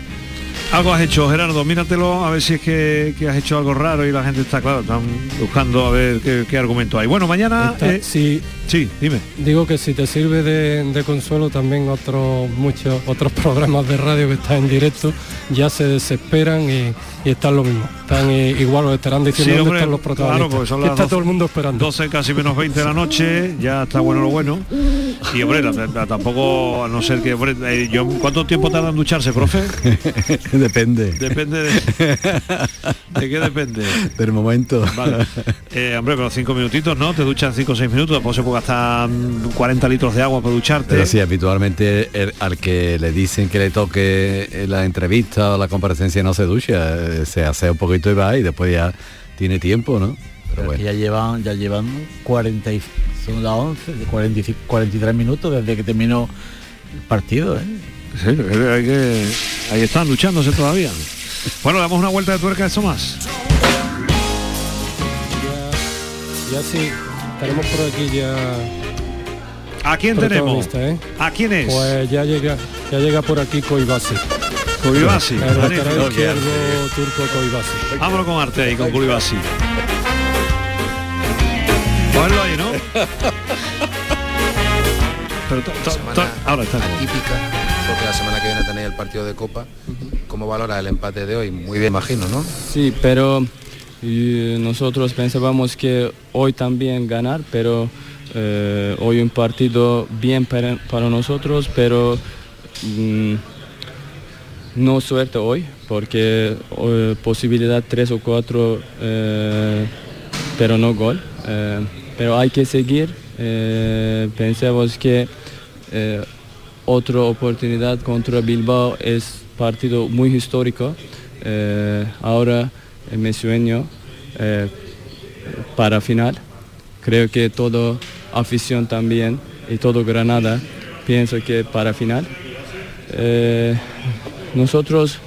Algo has hecho, Gerardo, míratelo a ver si es que, que has hecho algo raro y la gente está, claro, están buscando a ver qué, qué argumento hay. Bueno, mañana... Está- eh, si, sí, dime. Digo que si te sirve de, de consuelo también otros muchos otros programas de radio que están en directo ya se desesperan y, y están lo mismo. Están igual os estarán diciendo Sí, dónde hombre, están los claro, protagonistas. porque son las está 12 todo el mundo esperando. 12 casi menos 20 de la noche, ya está bueno lo bueno. Y hombre, la- la- tampoco, a no ser que, hombre, eh, yo, ¿cuánto tiempo tarda en ducharse, profe? Depende. Depende de... ¿De qué depende? Del momento. Vale. Eh, hombre, pero cinco minutitos, ¿no? Te duchas 5 o 6 minutos, después se puede gastar mm, 40 litros de agua para ducharte. Pero sí, habitualmente el- al que le dicen que le toque la entrevista o la comparecencia no se ducha, eh, se hace un poquito y va y después ya tiene tiempo, ¿no? Pero bueno. que ya llevan, ya llevan 40 y, son las 11, 45, 43 minutos desde que terminó el partido, ¿eh? Sí, hay que, ahí están luchándose todavía. Bueno, damos una vuelta de tuerca a esto más. Ya sí, tenemos por aquí ya. ¿A quién tenemos? ¿eh? ¿A quién es? Pues ya llega, ya llega por aquí Koibasi. Koibasi, El magnífico. lateral izquierdo turco Koibasi. Vámonos con Arte y con Kulibasi. Ponlo ahí, ¿no? Pero ahora está. típica, porque la semana que viene tenéis el partido de Copa. ¿Cómo valora el empate de hoy? Muy bien, imagino, ¿no? Sí, pero eh, nosotros pensábamos que hoy también ganar, pero eh, hoy un partido bien para, para nosotros, pero mm, no suerte hoy, porque eh, posibilidad 3 o 4, pero no gol. Pero hay que seguir. pensamos que otra oportunidad contra Bilbao es partido muy histórico. Ahora eh, me sueño eh, para final. Creo que todo afición también y todo Granada pienso que para final. Eh, nosotros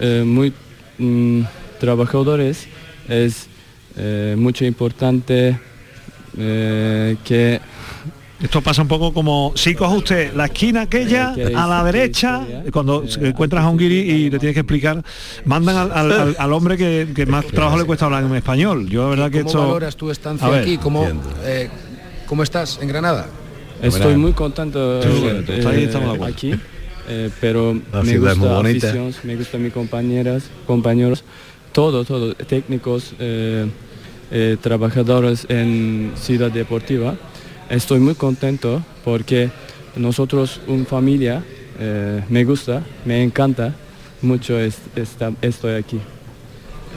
eh, muy mm, trabajadores es mucho importante que Esto pasa un poco como si coge usted la esquina aquella que a la derecha, cuando encuentras a un guiri y le tienes que explicar, mandan al, al- hombre que, que más trabajo le cuesta hablar en español. Yo la verdad que ¿Cómo esto. valoras tu estancia ver, aquí? ¿Cómo, eh, ¿Cómo estás en Granada? Estoy muy contento Sí, eh, bueno, eh, aquí, eh, pero La me gusta afición, me gusta mis compañeras, compañeros, todo, todo, técnicos, eh, eh, trabajadores en Ciudad Deportiva. Estoy muy contento porque nosotros, una familia, eh, me gusta, me encanta mucho es- esta- estoy aquí.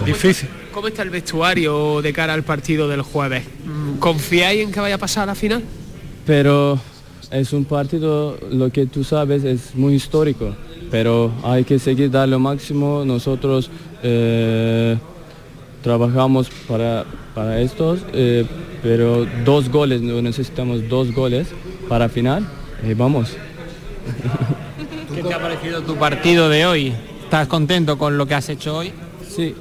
Difícil. ¿Cómo está el vestuario de cara al partido del jueves? Mm, ¿Confiáis en que vaya a pasar a la final? Pero es un partido, lo que tú sabes, es muy histórico, pero hay que seguir dar lo máximo. Nosotros eh, trabajamos para, para estos, eh, pero dos goles, necesitamos dos goles para final y vamos. ¿Qué te ha parecido tu partido de hoy? ¿Estás contento con lo que has hecho hoy? Sí,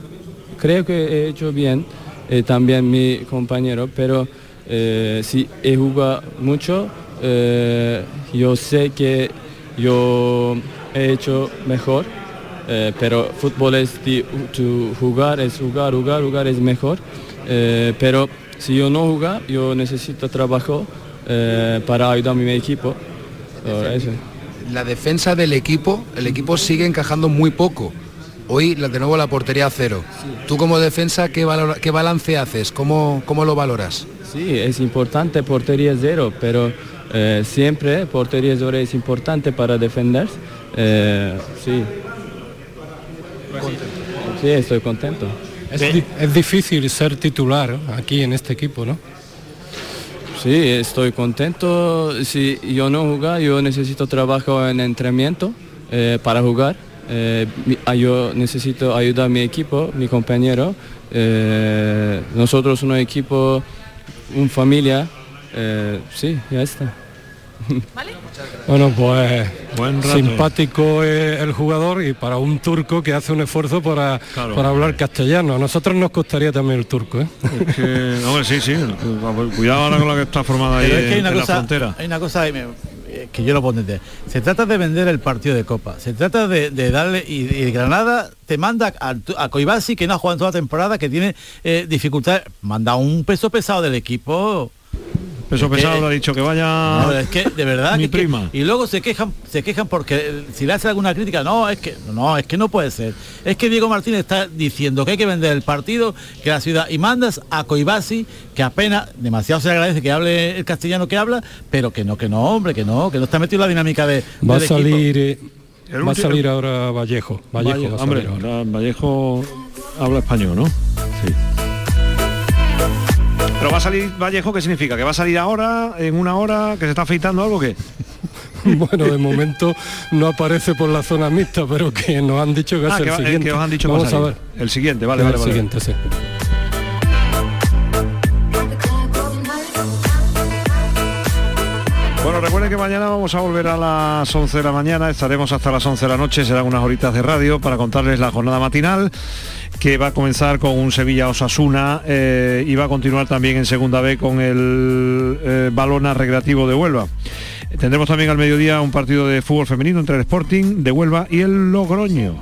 creo que he hecho bien, eh, también mi compañero, pero eh, si he jugado mucho eh, yo sé que yo he hecho mejor, eh, pero fútbol es de- jugar, es jugar, jugar, jugar es mejor. Eh, pero si yo no jugar, yo necesito trabajo eh, para ayudar a mi equipo. Eso. La defensa del equipo, el equipo sigue encajando muy poco. Hoy de nuevo la portería a cero. Tú como defensa, ¿qué, valora- qué balance haces? ¿Cómo, ¿Cómo lo valoras? Sí, es importante portería cero, pero eh, siempre portería cero es importante para defender. Eh, sí. Sí, estoy contento. Es, di- es difícil ser titular aquí en este equipo, ¿no? Sí, estoy contento. Si yo no jugar, yo necesito trabajo en entrenamiento eh, para jugar. Eh, ah, yo necesito ayudar a mi equipo, mi compañero. Eh, nosotros un equipo, una familia. Eh, sí, ya está. Bueno, pues Buen rato. simpático es el jugador y para un turco que hace un esfuerzo para, Claro. para hablar castellano. A nosotros nos costaría también el turco, ¿eh? Es que, hombre, sí, sí. Cuidado ahora con la que está formada ahí es que hay en, una en la cosa, frontera. hay una cosa que, me- eh, que yo lo puedo entender. Se trata de vender el partido de Copa. Se trata de, de darle y, Granada te manda a, a Coibasi que no ha jugado en toda la temporada, que tiene eh, dificultades. Manda un peso pesado del equipo. Peso Es que- pesado le ha dicho que vaya No, es que de verdad mi que- que- prima. y luego se quejan se quejan porque eh, si le hace alguna crítica no es que no es que no puede ser es que Diego Martínez está diciendo que hay que vender el partido que la ciudad y mandas a Coibasi que apenas demasiado se le agradece que hable el castellano que habla pero que no que no hombre que no que no está metido en la dinámica de Va a salir, eh, va a salir ahora Vallejo. Vallejo Valle- va a hombre, salir ahora. ahora Vallejo habla español, ¿no? Sí. Pero va a salir Vallejo, ¿qué significa? ¿Que va a salir ahora, en una hora, que se está afeitando algo que Bueno, de momento no aparece por la zona mixta, pero que nos han dicho que es Ah, el que, va- eh, siguiente. que os han dicho que va a Vamos a salir. ver. El siguiente, vale, es vale, el vale. siguiente, sí. Bueno, recuerden que mañana vamos a volver a las 11 de la mañana, estaremos hasta las 11 de la noche, serán unas horitas de radio para contarles la jornada matinal que va a comenzar con un Sevilla Osasuna eh, y va a continuar también en segunda B con el eh, Balona Recreativo de Huelva. Tendremos también al mediodía un partido de fútbol femenino entre el Sporting de Huelva y el Logroño.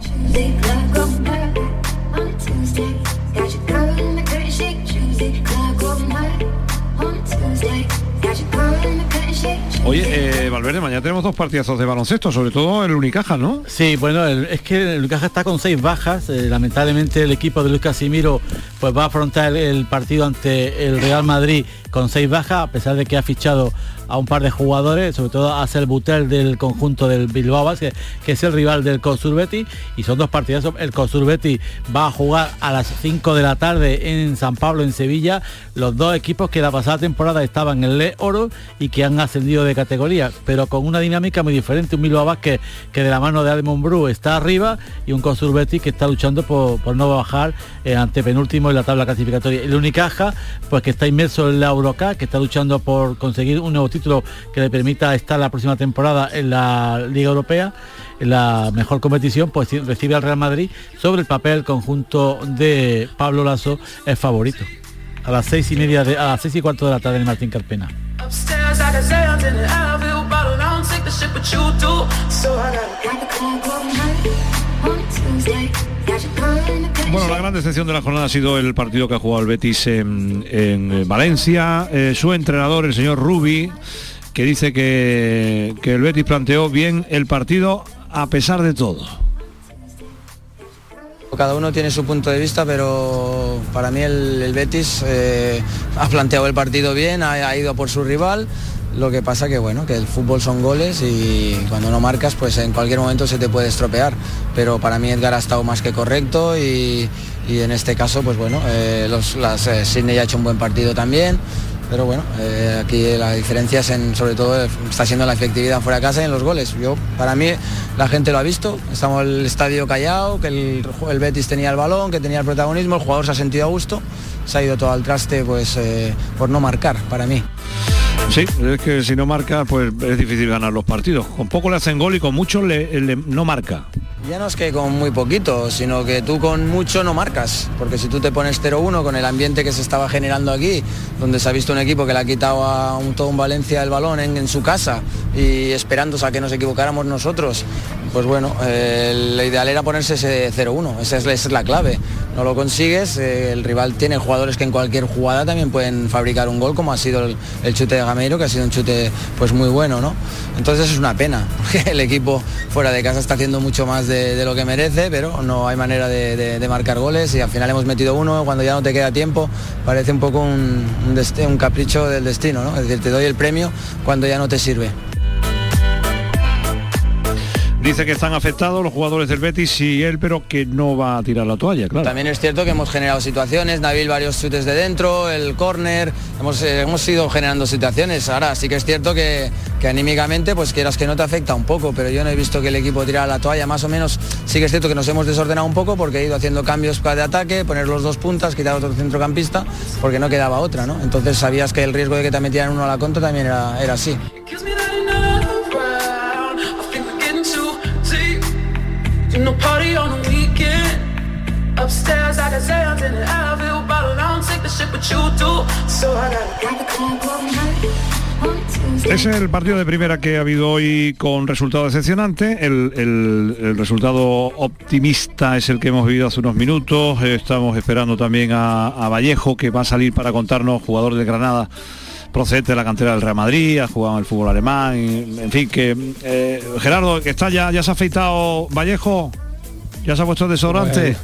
Oye, eh, Valverde, mañana tenemos dos partidazos de baloncesto, sobre todo el Unicaja, ¿no? Sí, bueno, el- es que el Unicaja está con seis bajas. eh, lamentablemente el equipo de Luis Casimiro pues va a afrontar el, el partido ante el Real Madrid con seis bajas, a pesar de que ha fichado a un par de jugadores, sobre todo a Cel Butel del conjunto del Bilbao Basket, que es el rival del Consurbeti, y son dos partidazos. El Consurbeti va a jugar a las 5 de la tarde en San Pablo, en Sevilla, los dos equipos que la pasada temporada estaban en el Oro y que han ascendido de categoría, pero con una dinámica muy diferente. Un Bilbao Basket que de la mano de Ademon Bru está arriba y un Consurbeti que está luchando por, por no bajar eh, ante penúltimo en la tabla clasificatoria. El Unicaja, pues que está inmerso en la Eurocup, que está luchando por conseguir un nuevo título que le permita estar la próxima temporada en la Liga Europea, la mejor competición, pues recibe al Real Madrid sobre el papel conjunto de Pablo Lasso es favorito. A las seis y media de, a las seis y cuarto de la tarde en Martín Carpena. Bueno, la gran decepción de la jornada ha sido el partido que ha jugado el Betis en, eh, Valencia. Eh, su entrenador, el señor Rubi, que dice que, que el Betis planteó bien el partido a pesar de todo. Cada uno tiene su punto de vista, pero para mí el, Betis eh, ha planteado el partido bien, ha, ido por su rival. Lo que pasa que bueno, que el fútbol son goles y cuando no marcas, pues en cualquier momento se te puede estropear. Pero para mí Edgar ha estado más que correcto y, y en este caso, pues bueno, eh, los, las, eh, Sidney ha hecho un buen partido también. Pero bueno, eh, aquí la diferencia en, sobre todo eh, está siendo la efectividad fuera de casa y en los goles. Yo, para mí, la gente lo ha visto, estamos en el estadio callado, que el, el Betis tenía el balón, que tenía el protagonismo, el jugador se ha sentido a gusto, se ha ido todo al traste pues por no marcar, para mí. Sí, es que si no marca, pues es difícil ganar los partidos. Con poco le hacen gol y con mucho le, le- no marca. Ya no es que con muy poquito, sino que tú con mucho no marcas, porque si tú te pones 0-1 con el ambiente que se estaba generando aquí, donde se ha visto un equipo que le ha quitado a un, todo un Valencia el balón en, su casa y esperando a que nos equivocáramos nosotros, pues bueno, lo ideal era ponerse ese 0-1, esa es, esa es la clave. No lo consigues, eh, el rival tiene jugadores que en cualquier jugada también pueden fabricar un gol, como ha sido el, el chute de Gameiro, que ha sido un chute pues muy bueno, ¿no? Entonces es una pena, porque el equipo fuera de casa está haciendo mucho más de, lo que merece, pero no hay manera de, marcar goles y al final hemos metido uno, cuando ya no te queda tiempo, parece un poco un, capricho del destino, ¿no? Es decir, te doy el premio cuando ya no te sirve. Dice que están afectados los jugadores del Betis y él, pero que no va a tirar la toalla, claro. También es cierto que hemos generado situaciones, Nabil varios chutes de dentro, el córner, hemos, eh, hemos ido generando situaciones. Ahora sí que es cierto que, que anímicamente, pues quieras que no te afecta un poco, pero yo no he visto que el equipo tirara la toalla, más o menos sí que es cierto que nos hemos desordenado un poco porque he ido haciendo cambios de ataque, poner los dos puntas, quitar otro centrocampista, porque no quedaba otra, ¿no? Entonces sabías que el riesgo de que te metieran uno a la contra también era, era así. Es el partido de primera que ha habido hoy con resultado decepcionante. El, el- resultado optimista es el que hemos vivido hace unos minutos. Estamos esperando también a, a Vallejo, que va a salir para contarnos, jugador de Granada procedente de la cantera del Real Madrid, ha jugado en el fútbol alemán, y, en fin, que eh, Gerardo, que está ya, ya se ha afeitado Vallejo, ya se ha puesto desodorante.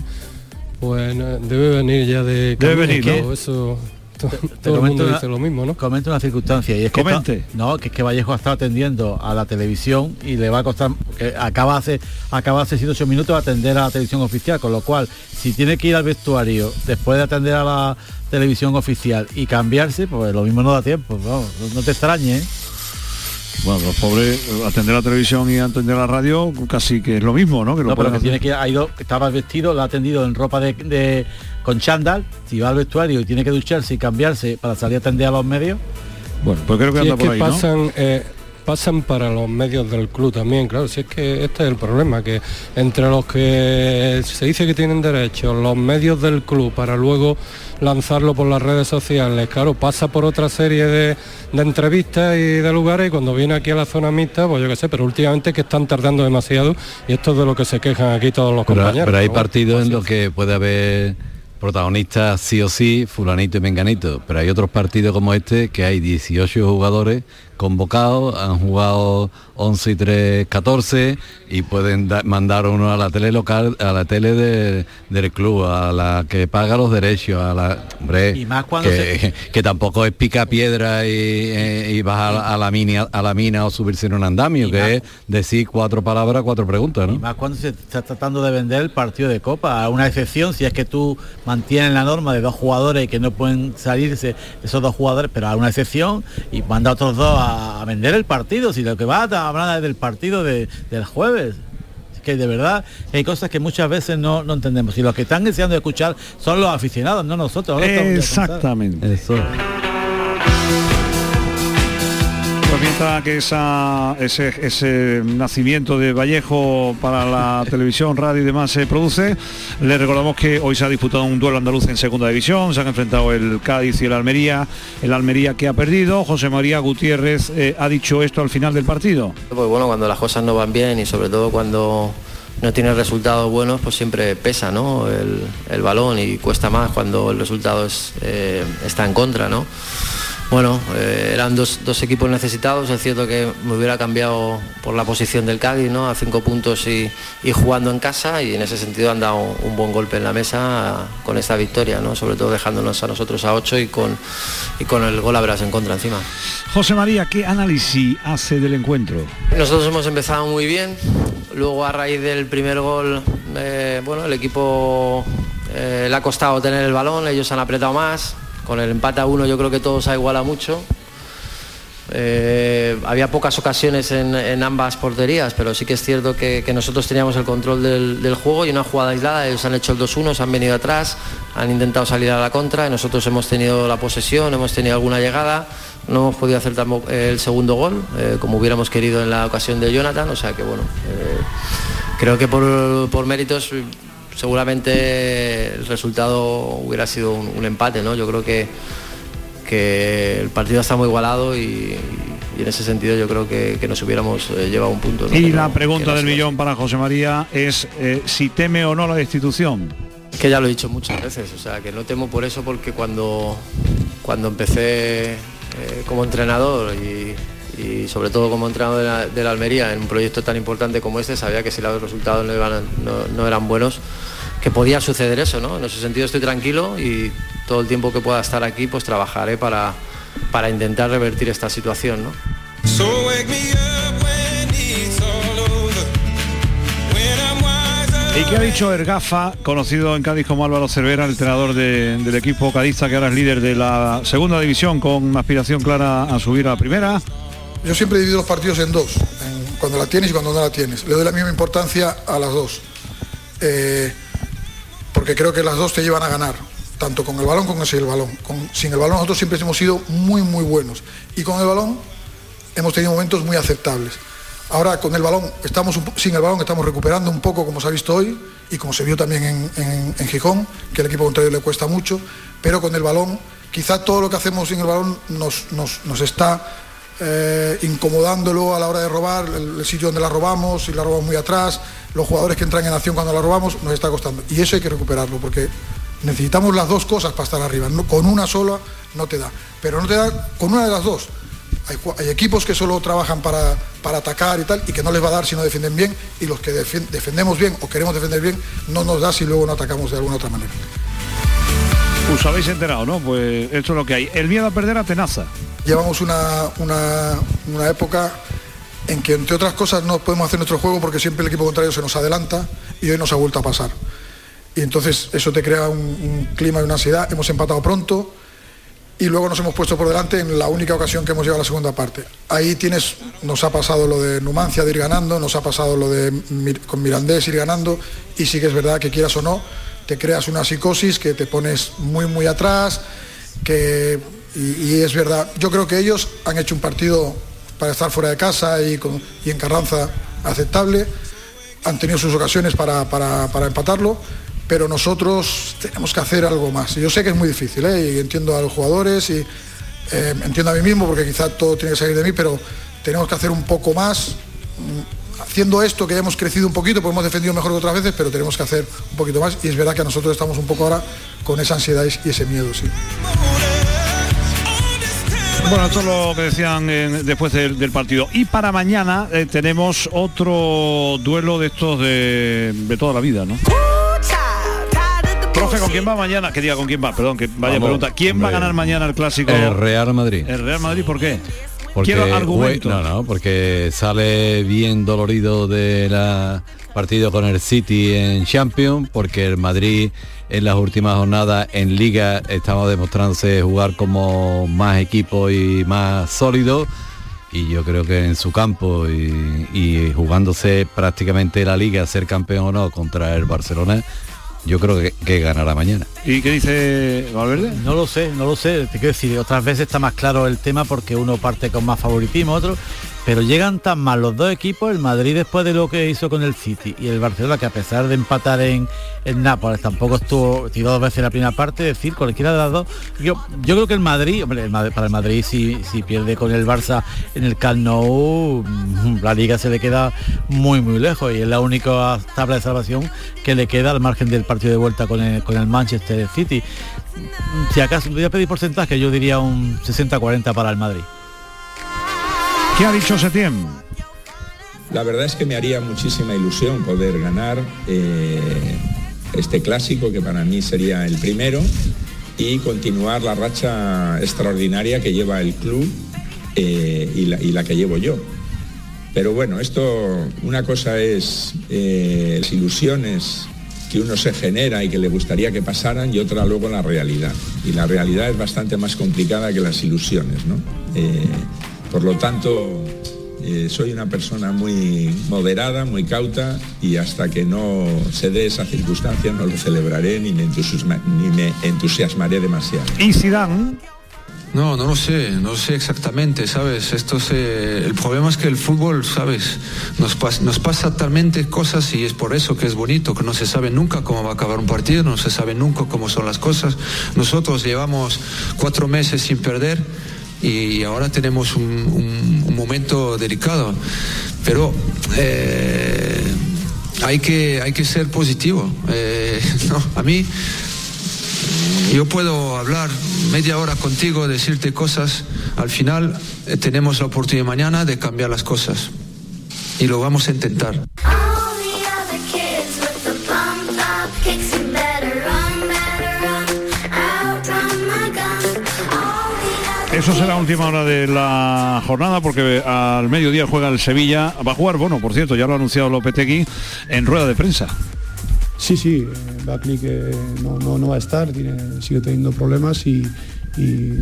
Pues no, debe venir ya de Debe venir, ¿no? eso Te todo el mundo una- dice lo mismo, ¿no? Comenta una circunstancia y es que Comente. está- no, que es que Vallejo ha estado atendiendo a la televisión y le va a costar que acaba hace acaba hace 7 8 minutos atender a la televisión oficial, con lo cual si tiene que ir al vestuario después de atender a la televisión oficial y cambiarse, pues lo mismo no da tiempo, no te extrañe, ¿eh? Bueno, los pobres, eh, atender la televisión y atender la radio casi que es lo mismo, ¿no? Que lo No, pero pueden que tiene que ha ido, estaba vestido, lo ha atendido en ropa de, de- con chándal, si va al vestuario y tiene que ducharse y cambiarse para salir a atender a los medios. Bueno, pues creo que Si anda es que por ¿no? pasan, eh, pasan para los medios del club también, claro, si es que este es el problema, que entre los que se dice que tienen derechos, los medios del club para luego lanzarlo por las redes sociales, claro, pasa por otra serie de, de entrevistas y de lugares y cuando viene aquí a la zona mixta, pues yo qué sé, pero últimamente es que están tardando demasiado y esto es de lo que se quejan aquí todos los Pero, compañeros. pero hay partidos en los que puede haber protagonistas sí o sí, fulanito y menganito, pero hay otros partidos como este que hay 18 jugadores convocados, han jugado 11 y 3, 14 y pueden da- mandar uno a la tele local, a la tele de- del club, a la que paga los derechos, a la... Hombre, Y más cuando que, que tampoco es pica piedra y, eh, y vas a la, a la mina, a la mina o subirse en un andamio, que es decir cuatro palabras, cuatro preguntas, ¿no? Y más cuando se está tratando de vender el partido de Copa, a una excepción si es que tú mantienes la norma de dos jugadores que no pueden salirse esos dos jugadores, pero a una excepción y manda a otros dos a, a vender el partido, si lo que va a hablar es del partido de- del jueves. Es que de verdad hay cosas que muchas veces no, no entendemos y los que están deseando escuchar son los aficionados, no nosotros. Exactamente. Eso. Pues que esa, ese, ese nacimiento de Vallejo para la televisión, radio y demás se produce, le recordamos que hoy se ha disputado un duelo andaluz en segunda división, se han enfrentado el Cádiz y el Almería, el Almería que ha perdido, José María Gutiérrez eh, ha dicho esto al final del partido. Pues bueno, cuando las cosas no van bien y sobre todo cuando no tienes resultados buenos, pues siempre pesa ¿no? el, el balón y cuesta más cuando el resultado es, eh, está en contra. ¿no? Bueno, eh, eran dos, dos equipos necesitados, es cierto que me hubiera cambiado por la posición del Cádiz, ¿no? a cinco puntos y, y jugando en casa y en ese sentido han dado un buen golpe en la mesa con esta victoria, ¿no? sobre todo dejándonos a nosotros a ocho y con, y con el gol a verás en contra encima. José María, ¿qué análisis hace del encuentro? Nosotros hemos empezado muy bien, luego a raíz del primer gol, eh, bueno, el equipo eh, le ha costado tener el balón, ellos han apretado más, con el empate a uno yo creo que todo se ha igualado mucho. Eh, había pocas ocasiones en, ambas porterías, pero sí que es cierto que, nosotros teníamos el control del, del juego y una jugada aislada, ellos han hecho el 2-1, se han venido atrás, han intentado salir a la contra y nosotros hemos tenido la posesión, hemos tenido alguna llegada, no hemos podido hacer tampoco el segundo gol, eh, como hubiéramos querido en la ocasión de Jonathan, o sea que bueno, eh, creo que por, por méritos seguramente el resultado hubiera sido un, un empate, ¿no? Yo creo que, que el partido está muy igualado y, y en ese sentido yo creo que, que nos hubiéramos eh, llevado un punto. ¿no? Y la pregunta no del millón para José María es eh, si teme o no la destitución. Que ya lo he dicho muchas veces, o sea, que no temo por eso porque cuando, cuando empecé eh, como entrenador y, y sobre todo como entrenador de la, de la Almería en un proyecto tan importante como este, sabía que si los resultados no, iban- no- no eran buenos, que podía suceder eso, ¿no? En ese sentido estoy tranquilo y todo el tiempo que pueda estar aquí, pues trabajaré para, para intentar revertir esta situación, ¿no? So wake me up when it's all over. When I'm wiser. ¿Y qué ha dicho Ergafa, conocido en Cádiz como Álvaro Cervera, el entrenador de- del equipo cadista que ahora es líder de la segunda división con una aspiración clara a subir a la primera? Yo siempre divido los partidos en dos, cuando la tienes y cuando no la tienes. Le doy la misma importancia a las dos. Eh, porque creo que las dos te llevan a ganar, tanto con el balón como sin el balón. Sin el balón nosotros siempre hemos sido muy, muy buenos. Y con el balón hemos tenido momentos muy aceptables. Ahora con el balón, estamos sin el balón estamos recuperando un poco como se ha visto hoy y como se vio también en, en- en Gijón, que al equipo contrario le cuesta mucho, pero con el balón, quizá todo lo que hacemos sin el balón nos, nos- nos está eh, incomodándolo a la hora de robar, el, sitio donde la robamos, si la robamos muy atrás, los jugadores que entran en acción cuando la robamos, nos está costando. Y eso hay que recuperarlo, porque necesitamos las dos cosas para estar arriba. No- con una sola no te da, pero no te da con una de las dos. Hay, equipos que solo trabajan para, para atacar y tal, y que no les va a dar si no defienden bien, y los que defen- defendemos bien o queremos defender bien, no nos da si luego no atacamos de alguna otra manera. Os habéis enterado, ¿no? Pues esto es lo que hay. El miedo a perder a tenaza. Llevamos una, una- una época en que, entre otras cosas, no podemos hacer nuestro juego porque siempre el equipo contrario se nos adelanta y hoy nos ha vuelto a pasar. Y entonces eso te crea un, clima y una ansiedad. Hemos empatado pronto y luego nos hemos puesto por delante en la única ocasión que hemos llegado a la segunda parte. Ahí tienes, nos ha pasado lo de Numancia de ir ganando, nos ha pasado lo de con Mirandés ir ganando y sí que es verdad que quieras o no, te creas una psicosis que te pones muy muy atrás, que y, es verdad, yo creo que ellos han hecho un partido para estar fuera de casa y, en Carranza aceptable, han tenido sus ocasiones para, para- para empatarlo, pero nosotros tenemos que hacer algo más. Y yo sé que es muy difícil, ¿eh? y entiendo a los jugadores y eh, entiendo a mí mismo, porque quizá todo tiene que salir de mí, pero tenemos que hacer un poco más. mm, Haciendo esto, que hemos crecido un poquito, pues hemos defendido mejor que otras veces, pero tenemos que hacer un poquito más. Y es verdad que nosotros estamos un poco ahora con esa ansiedad y ese miedo, sí. Bueno, esto es lo que decían eh, después del, del partido. Y para mañana eh, tenemos otro duelo de estos de, de toda la vida, ¿no? Profe, ¿con quién va mañana? Que diga con quién va, perdón, que vaya Vamos, pregunta. ¿Quién va a ganar mañana el clásico? El Real Madrid. El Real Madrid, ¿por qué? Porque Quiero argumentos. no, no, porque sale bien dolorido de la partido con el City en Champions, porque el Madrid en las últimas jornadas en Liga estaba demostrándose jugar como más equipo y más sólido. Y yo creo que en su campo y, y jugándose prácticamente la liga, ser campeón o no contra el Barcelona, yo creo que, que ganará mañana. ¿Y qué dice Valverde? No lo sé, no lo sé. Te quiero decir, otras veces está más claro el tema porque uno parte con más favoritismo, otro. Pero llegan tan mal los dos equipos, el Madrid después de lo que hizo con el City y el Barcelona, que a pesar de empatar en, en Nápoles, tampoco estuvo, tiró dos veces la primera parte, decir, cualquiera de las dos. Yo, yo creo que el Madrid, hombre, para el Madrid si, si pierde con el Barça en el Camp Nou, mm, la liga se le queda muy muy lejos y es la única tabla de salvación que le queda al margen del partido de vuelta con el, con el Manchester City. Si acaso voy a pedir porcentaje, yo diría un 60-40 para el Madrid. ¿Qué ha dicho Setién? La verdad es que me haría muchísima ilusión poder ganar eh, este clásico, que para mí sería el primero, y continuar la racha extraordinaria que lleva el club eh, y, la, que llevo yo. Pero bueno, esto, una cosa es eh, las ilusiones que uno se genera y que le gustaría que pasaran y otra luego la realidad. Y la realidad es bastante más complicada que las ilusiones, ¿no? Por lo tanto, eh, soy una persona muy moderada, muy cauta y hasta que no se dé esa circunstancia no lo celebraré ni me, entusiasma- ni me entusiasmaré demasiado. ¿Y Zidane? No, no lo sé, no lo sé exactamente, ¿sabes? Esto se, el problema es que el fútbol, ¿sabes? Nos, pas- nos pasa talmente cosas y es por eso que es bonito, que no se sabe nunca cómo va a acabar un partido, no se sabe nunca cómo son las cosas. Nosotros llevamos cuatro meses sin perder y ahora tenemos un, momento delicado, pero eh, hay, que, hay que ser positivo. Eh, a mí yo puedo hablar media hora contigo, decirte cosas. Al final eh, tenemos la oportunidad mañana de cambiar las cosas. Y lo vamos a intentar. Eso será última hora de la jornada porque al mediodía juega el Sevilla. Va a jugar, bueno, por cierto, ya lo ha anunciado Lopetegui en rueda de prensa. Sí, sí, eh, Bakli que no, no, va a estar, tiene- sigue teniendo problemas y,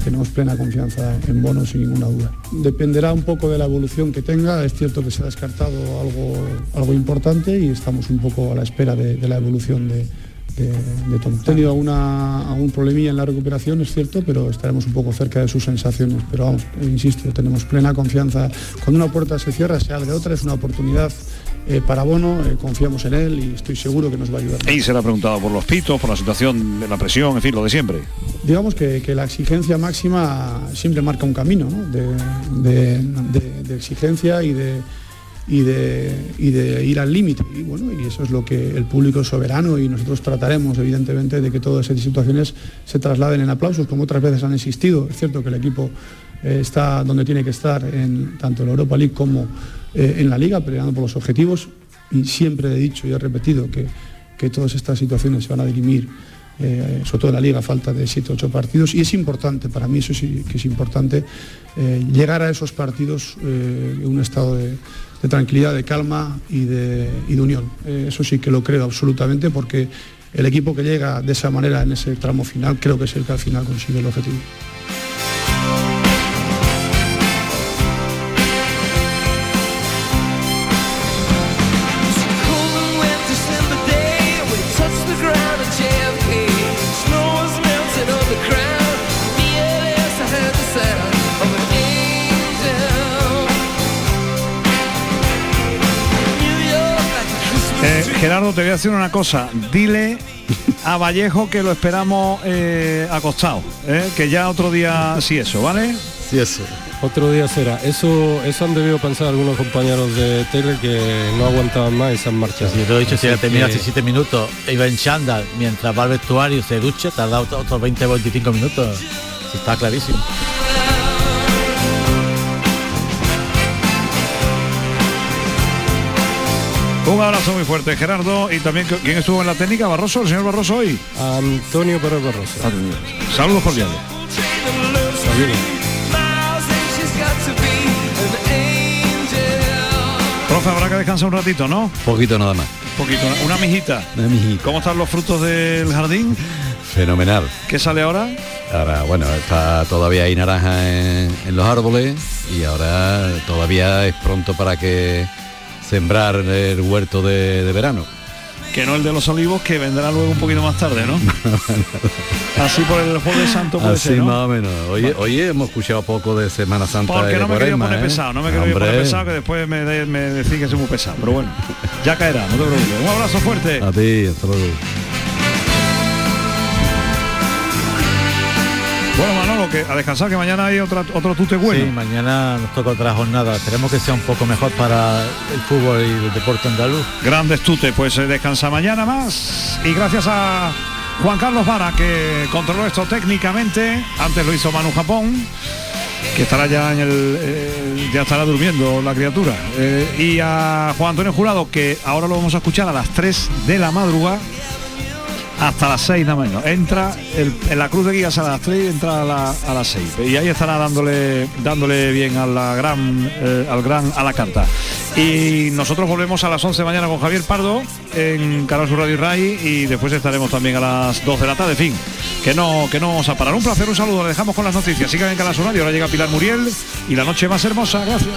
tenemos plena confianza en Bono sin ninguna duda. Dependerá un poco de la evolución que tenga, es cierto que se ha descartado algo, algo importante y estamos un poco a la espera de la evolución de, de, de Tom. Ha tenido alguna, algún problemilla en la recuperación, es cierto, pero estaremos un poco cerca de sus sensaciones. Pero vamos, eh, insisto, tenemos plena confianza. Cuando una puerta se cierra, se abre otra, es una oportunidad eh, para Bono, eh, confiamos en él y estoy seguro que nos va a ayudar. Y se le ha preguntado por los pitos, por la situación de la presión, en fin, lo de siempre. Digamos que, que la exigencia máxima siempre marca un camino ¿no? de, de- de- de exigencia y de, y, de, y de ir al límite. Y bueno, y eso es lo que el público es soberano y nosotros trataremos, evidentemente, de que todas esas situaciones se trasladen en aplausos, como otras veces han existido. Es cierto que el equipo eh, está donde tiene que estar, en, tanto en la Europa League como eh, en la Liga, peleando por los objetivos. Y siempre he dicho y he repetido que, que todas estas situaciones se van a dirimir eh, sobre todo en la liga, falta de 7 8 partidos, y es importante, para mí eso sí que es importante, llegar a esos partidos en un estado de, de tranquilidad, de calma y de, unión. Eh, eso sí que lo creo absolutamente, porque el equipo que llega de esa manera en ese tramo final, creo que es el que al final consigue el objetivo. Te voy a decir una cosa. Dile a Vallejo que lo esperamos eh, acostado. ¿eh? Que ya otro día sí eso, ¿vale? Sí, eso. Otro día será. Eso, eso han debido pensar algunos compañeros de tele que no aguantaban más esas marchas. Si te lo he dicho, si Así termina que- hace 7 minutos, iba en chándal mientras va al vestuario y se ducha, tarda otro- otros 20 o 25 minutos. Sí, Está clarísimo. Un abrazo muy fuerte, Gerardo. Y también, ¿quién estuvo en la técnica? ¿Barroso? ¿El señor Barroso hoy? Antonio Pérez Barroso. Saludos cordiales. Profe, habrá que descansar un ratito, ¿no? Poquito nada más. poquito, una, una mijita. Una mijita. ¿Cómo están los frutos del jardín? Fenomenal. ¿Qué sale ahora? Ahora, bueno, está todavía hay naranja en, en los árboles y ahora todavía es pronto para que sembrar el huerto de, de verano. Que no el de los olivos, que vendrá luego un poquito más tarde, ¿no? Así por el jueves santo puede Así ser, ¿no? más o menos. Hoy, hoy hemos escuchado poco de Semana Santa. Porque de no me Cuaresma, poner ¿eh? pesado, no me quería poner pesado, que después me, de- me decís que soy muy pesado. Pero bueno, ya caerá, no te preocupes. Un abrazo fuerte. A ti, hasta luego. Bueno, Manolo, que a descansar, que mañana hay otra, otro tute bueno. Sí, mañana nos toca otra jornada. Esperemos que sea un poco mejor para el fútbol y el deporte andaluz. Grandes tute, pues eh, descansa mañana más. Y gracias a Juan Carlos Vara, que controló esto técnicamente. Antes lo hizo Manu Japón, que estará ya en el. eh, ya estará durmiendo la criatura. Eh, y a Juan Antonio Jurado, que ahora lo vamos a escuchar a las 3 de la madrugada. Hasta las 6 nada menos. Entra el- en la cruz de guías a las 3 y entra a, la- a las 6. Y ahí estará dándole, dándole bien a la gran, eh, al gran a la carta. Y nosotros volvemos a las 11 de mañana con Javier Pardo en Canal Sur Radio Ray y después estaremos también a las 2 de la tarde. Fin, que no, que no vamos a parar. Un placer, un saludo. Le dejamos con las noticias. Sigan en Canal Sur Radio. Ahora llega Pilar Muriel y la noche más hermosa. Gracias.